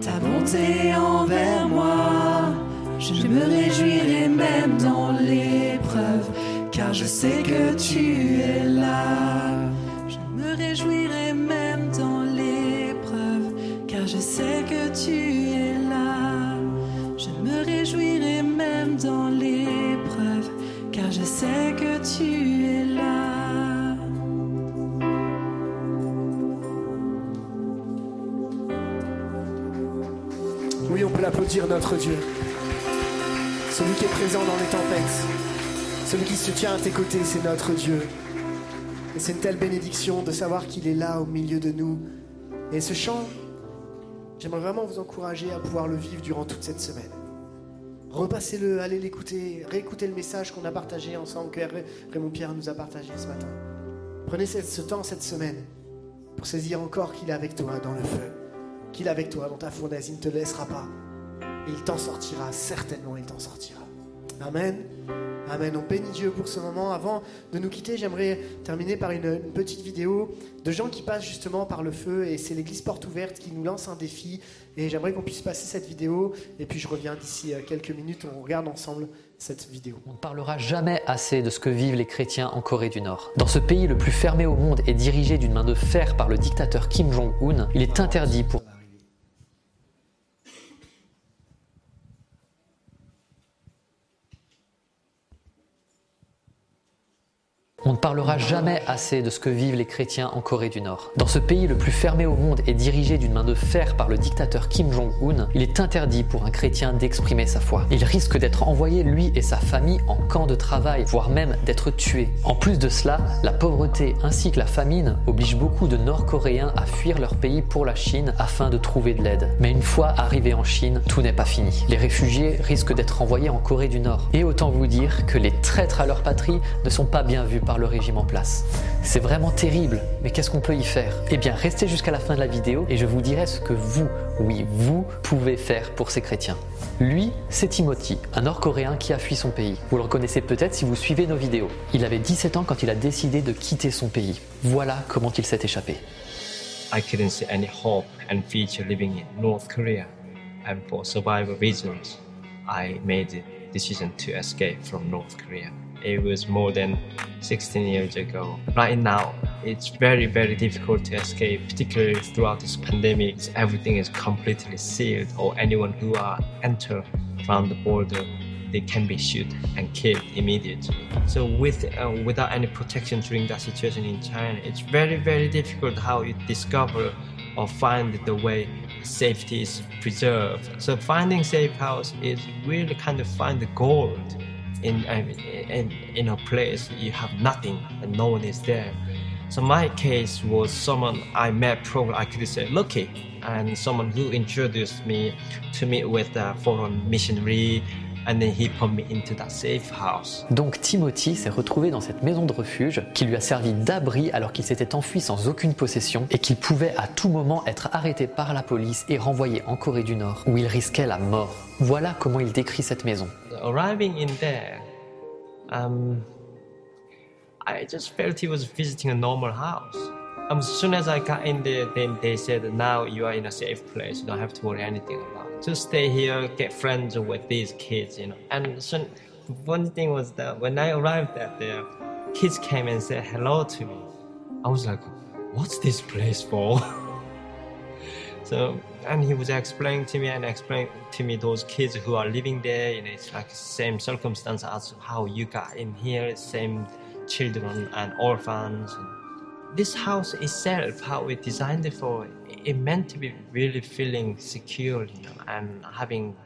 Speaker 1: ta bonté envers moi, je me réjouirai même dans l'épreuve, car je sais que tu es là.
Speaker 5: L'applaudir, notre Dieu. Celui qui est présent dans les tempêtes. Celui qui se tient à tes côtés, c'est notre Dieu. Et c'est une telle bénédiction de savoir qu'il est là au milieu de nous. Et ce chant, j'aimerais vraiment vous encourager à pouvoir le vivre durant toute cette semaine. Repassez-le, allez l'écouter, réécoutez le message qu'on a partagé ensemble, que Raymond Pierre nous a partagé ce matin. Prenez ce temps cette semaine pour saisir encore qu'il est avec toi dans le feu, qu'il est avec toi dans ta fournaise, il ne te laissera pas. Il t'en sortira, certainement il t'en sortira. Amen. Amen. On bénit Dieu pour ce moment. Avant de nous quitter, j'aimerais terminer par une, une petite vidéo de gens qui passent justement par le feu. Et c'est l'église Porte Ouverte qui nous lance un défi. Et j'aimerais qu'on puisse passer cette vidéo. Et puis je reviens d'ici euh, quelques minutes. On regarde ensemble cette vidéo.
Speaker 8: On ne parlera jamais assez de ce que vivent les chrétiens en Corée du Nord. Dans ce pays le plus fermé au monde et dirigé d'une main de fer par le dictateur Kim Jong-un, il est interdit pour On ne parlera jamais assez de ce que vivent les chrétiens en Corée du Nord. Dans ce pays le plus fermé au monde et dirigé d'une main de fer par le dictateur Kim Jong-un, il est interdit pour un chrétien d'exprimer sa foi. Il risque d'être envoyé, lui et sa famille, en camp de travail, voire même d'être tué. En plus de cela, la pauvreté ainsi que la famine obligent beaucoup de Nord-Coréens à fuir leur pays pour la Chine afin de trouver de l'aide. Mais une fois arrivés en Chine, tout n'est pas fini. Les réfugiés risquent d'être envoyés en Corée du Nord. Et autant vous dire que les traîtres à leur patrie ne sont pas bien vus par le régime en place. C'est vraiment terrible, mais qu'est-ce qu'on peut y faire? Eh bien, restez jusqu'à la fin de la vidéo et je vous dirai ce que vous, oui, vous pouvez faire pour ces chrétiens. Lui, c'est Timothy, un Nord-Coréen qui a fui son pays. Vous le reconnaissez peut-être si vous suivez nos vidéos. Il avait 17 ans quand il a décidé de quitter son pays. Voilà comment il s'est échappé.
Speaker 9: I couldn't see any hope and future living in North Korea. And for survival reasons, I made the decision to escape from North Korea. It was more than 16 years ago. Right now, it's very, very difficult to escape, particularly throughout this pandemic. Everything is completely sealed, or anyone who uh, enter from the border they can be shot and killed immediately. So with uh, without any protection during that situation in China, it's very very difficult how you discover or find the way safety is preserved. So finding safe house is really kind of find the gold in in in a place you have nothing and no one is there. So my case was someone I met probably I could say lucky and someone who introduced me to meet with a foreign missionary And then he put me into that safe house.
Speaker 8: Donc Timothy s'est retrouvé dans cette maison de refuge qui lui a servi d'abri alors qu'il s'était enfui sans aucune possession et qu'il pouvait à tout moment être arrêté par la police et renvoyé en Corée du Nord où il risquait la mort. Voilà comment il décrit cette maison.
Speaker 9: Arriving in there, um, I just felt he was visiting a normal house. Um, as soon as I got in there, then they said, now you are in a safe place. You don't have to worry anything about. Just stay here, get friends with these kids, you know. And so, one thing was that when I arrived at there, kids came and said hello to me. I was like, what's this place for? so, and he was explaining to me and explaining to me those kids who are living there, you know, it's like same circumstance as how you got in here, same children and orphans. This house itself, how we designed it for, it meant to be really feeling secure, you know, and having.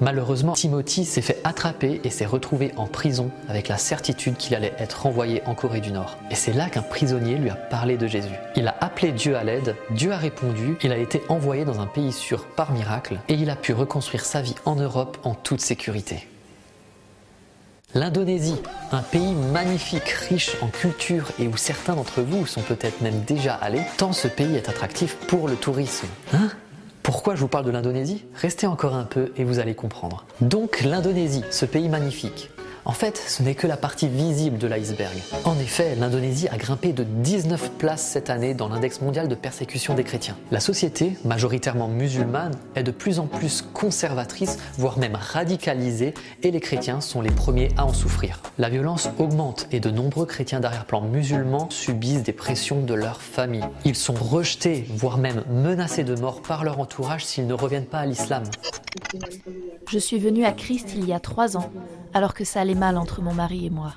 Speaker 8: Malheureusement, Timothy s'est fait attraper et s'est retrouvé en prison avec la certitude qu'il allait être renvoyé en Corée du Nord. Et c'est là qu'un prisonnier lui a parlé de Jésus. Il a appelé Dieu à l'aide, Dieu a répondu, il a été envoyé dans un pays sûr par miracle et il a pu reconstruire sa vie en Europe en toute sécurité. L'Indonésie, un pays magnifique, riche en culture et où certains d'entre vous sont peut-être même déjà allés, tant ce pays est attractif pour le tourisme. Hein? Pourquoi je vous parle de l'Indonésie? Restez encore un peu et vous allez comprendre. Donc l'Indonésie, ce pays magnifique. En fait, ce n'est que la partie visible de l'iceberg. En effet, l'Indonésie a grimpé de 19 places cette année dans l'index mondial de persécution des chrétiens. La société, majoritairement musulmane, est de plus en plus conservatrice, voire même radicalisée, et les chrétiens sont les premiers à en souffrir. La violence augmente et de nombreux chrétiens d'arrière-plan musulmans subissent des pressions de leur famille. Ils sont rejetés, voire même menacés de mort par leur entourage s'ils ne reviennent pas à l'islam.
Speaker 10: Je suis venue à Christ il y a trois ans, alors que ça allait mal entre mon mari et moi.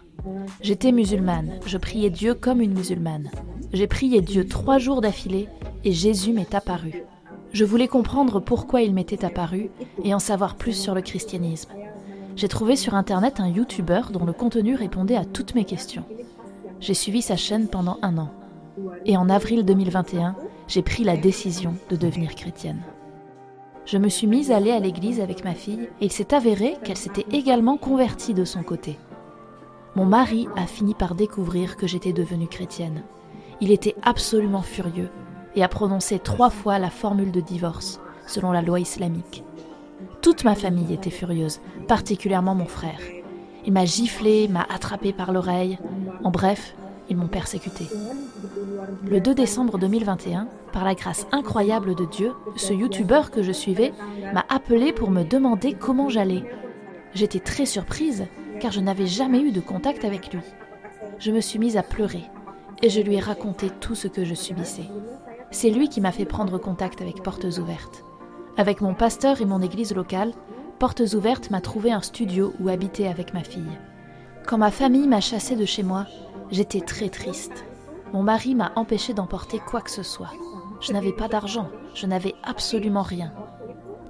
Speaker 10: J'étais musulmane, je priais Dieu comme une musulmane. J'ai prié Dieu trois jours d'affilée et Jésus m'est apparu. Je voulais comprendre pourquoi il m'était apparu et en savoir plus sur le christianisme. J'ai trouvé sur Internet un YouTuber dont le contenu répondait à toutes mes questions. J'ai suivi sa chaîne pendant un an. Et en avril 2021, j'ai pris la décision de devenir chrétienne je me suis mise à aller à l'église avec ma fille et il s'est avéré qu'elle s'était également convertie de son côté. Mon mari a fini par découvrir que j'étais devenue chrétienne. Il était absolument furieux et a prononcé trois fois la formule de divorce, selon la loi islamique. Toute ma famille était furieuse, particulièrement mon frère. Il m'a giflé, m'a attrapé par l'oreille. En bref, ils m'ont persécuté. Le 2 décembre 2021, par la grâce incroyable de Dieu, ce youtubeur que je suivais m'a appelé pour me demander comment j'allais. J'étais très surprise car je n'avais jamais eu de contact avec lui. Je me suis mise à pleurer et je lui ai raconté tout ce que je subissais. C'est lui qui m'a fait prendre contact avec Portes Ouvertes. Avec mon pasteur et mon église locale, Portes Ouvertes m'a trouvé un studio où habiter avec ma fille. Quand ma famille m'a chassée de chez moi, J'étais très triste. Mon mari m'a empêché d'emporter quoi que ce soit. Je n'avais pas d'argent, je n'avais absolument rien.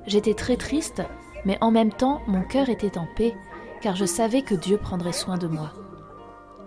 Speaker 10: J'étais très triste, mais en même temps mon cœur était en paix, car je savais que Dieu prendrait soin de moi.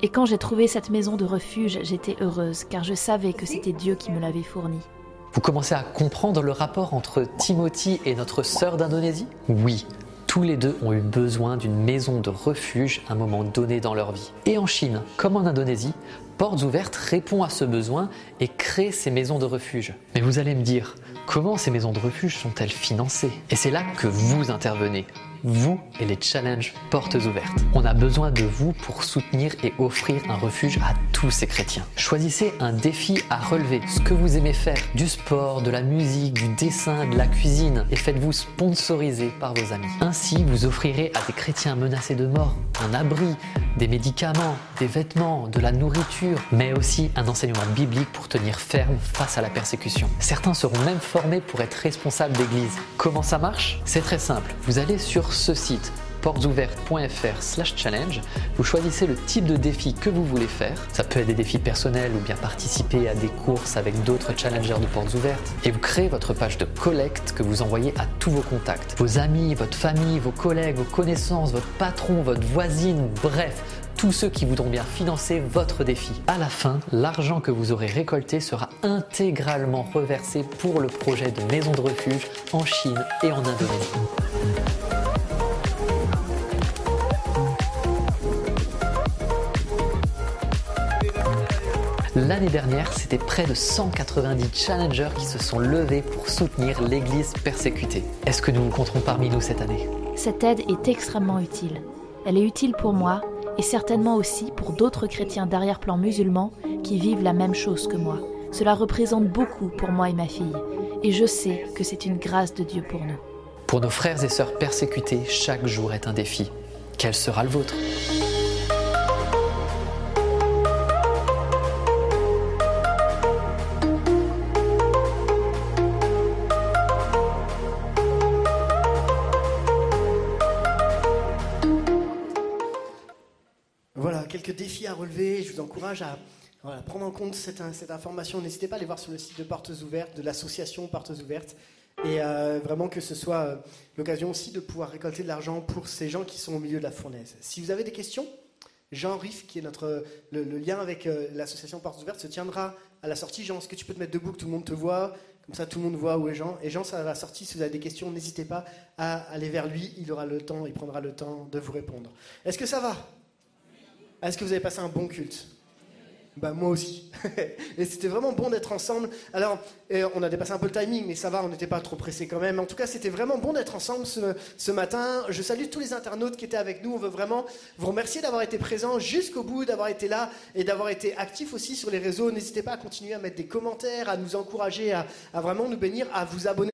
Speaker 10: Et quand j'ai trouvé cette maison de refuge, j'étais heureuse, car je savais que c'était Dieu qui me l'avait fournie.
Speaker 8: Vous commencez à comprendre le rapport entre Timothy et notre sœur d'Indonésie? Oui, tous les deux ont eu besoin d'une maison de refuge à un moment donné dans leur vie. Et en Chine, comme en Indonésie, Portes Ouvertes répond à ce besoin et crée ces maisons de refuge. Mais vous allez me dire, comment ces maisons de refuge sont-elles financées? Et c'est là que vous intervenez vous et les challenges portes ouvertes. On a besoin de vous pour soutenir et offrir un refuge à tous ces chrétiens. Choisissez un défi à relever, ce que vous aimez faire, du sport, de la musique, du dessin, de la cuisine, et faites-vous sponsoriser par vos amis. Ainsi, vous offrirez à des chrétiens menacés de mort un abri, des médicaments, des vêtements, de la nourriture, mais aussi un enseignement biblique pour tenir ferme face à la persécution. Certains seront même formés pour être responsables d'église. Comment ça marche? C'est très simple. Vous allez sur ce site portesouvertes.fr challenge, vous choisissez le type de défi que vous voulez faire. Ça peut être des défis personnels ou bien participer à des courses avec d'autres challengers de portes ouvertes. Et vous créez votre page de collecte que vous envoyez à tous vos contacts. Vos amis, votre famille, vos collègues, vos connaissances, votre patron, votre voisine, bref, tous ceux qui voudront bien financer votre défi. À la fin, l'argent que vous aurez récolté sera intégralement reversé pour le projet de maison de refuge en Chine et en Indonésie. L'année dernière, c'était près de 190 challengers qui se sont levés pour soutenir l'Église persécutée. Est-ce que nous vous compterons parmi nous cette année?
Speaker 10: Cette aide est extrêmement utile. Elle est utile pour moi et certainement aussi pour d'autres chrétiens d'arrière-plan musulmans qui vivent la même chose que moi. Cela représente beaucoup pour moi et ma fille, et je sais que c'est une grâce de Dieu pour nous.
Speaker 8: Pour nos frères et sœurs persécutés, chaque jour est un défi. Quel sera le vôtre?
Speaker 5: Quelques défis à relever. Je vous encourage à prendre en compte cette, information. N'hésitez pas à aller voir sur le site de Portes Ouvertes, de l'association Portes Ouvertes. Et euh, vraiment que ce soit euh, l'occasion aussi de pouvoir récolter de l'argent pour ces gens qui sont au milieu de la fournaise. Si vous avez des questions, Jean Riff, qui est notre, le, le lien avec euh, l'association Portes Ouvertes, se tiendra à la sortie. Jean, est-ce que tu peux te mettre debout, que tout le monde te voit? Comme ça, tout le monde voit où est Jean. Et Jean, ça à la sortie, si vous avez des questions, n'hésitez pas à aller vers lui. Il aura le temps, il prendra le temps de vous répondre. Est-ce que ça va? Est-ce que vous avez passé un bon culte? Bah, moi aussi. et c'était vraiment bon d'être ensemble. Alors, on a dépassé un peu le timing, mais ça va, on n'était pas trop pressé quand même. En tout cas, c'était vraiment bon d'être ensemble ce, ce, matin. Je salue tous les internautes qui étaient avec nous. On veut vraiment vous remercier d'avoir été présents jusqu'au bout, d'avoir été là et d'avoir été actifs aussi sur les réseaux. N'hésitez pas à continuer à mettre des commentaires, à nous encourager, à vraiment nous bénir, à vous abonner.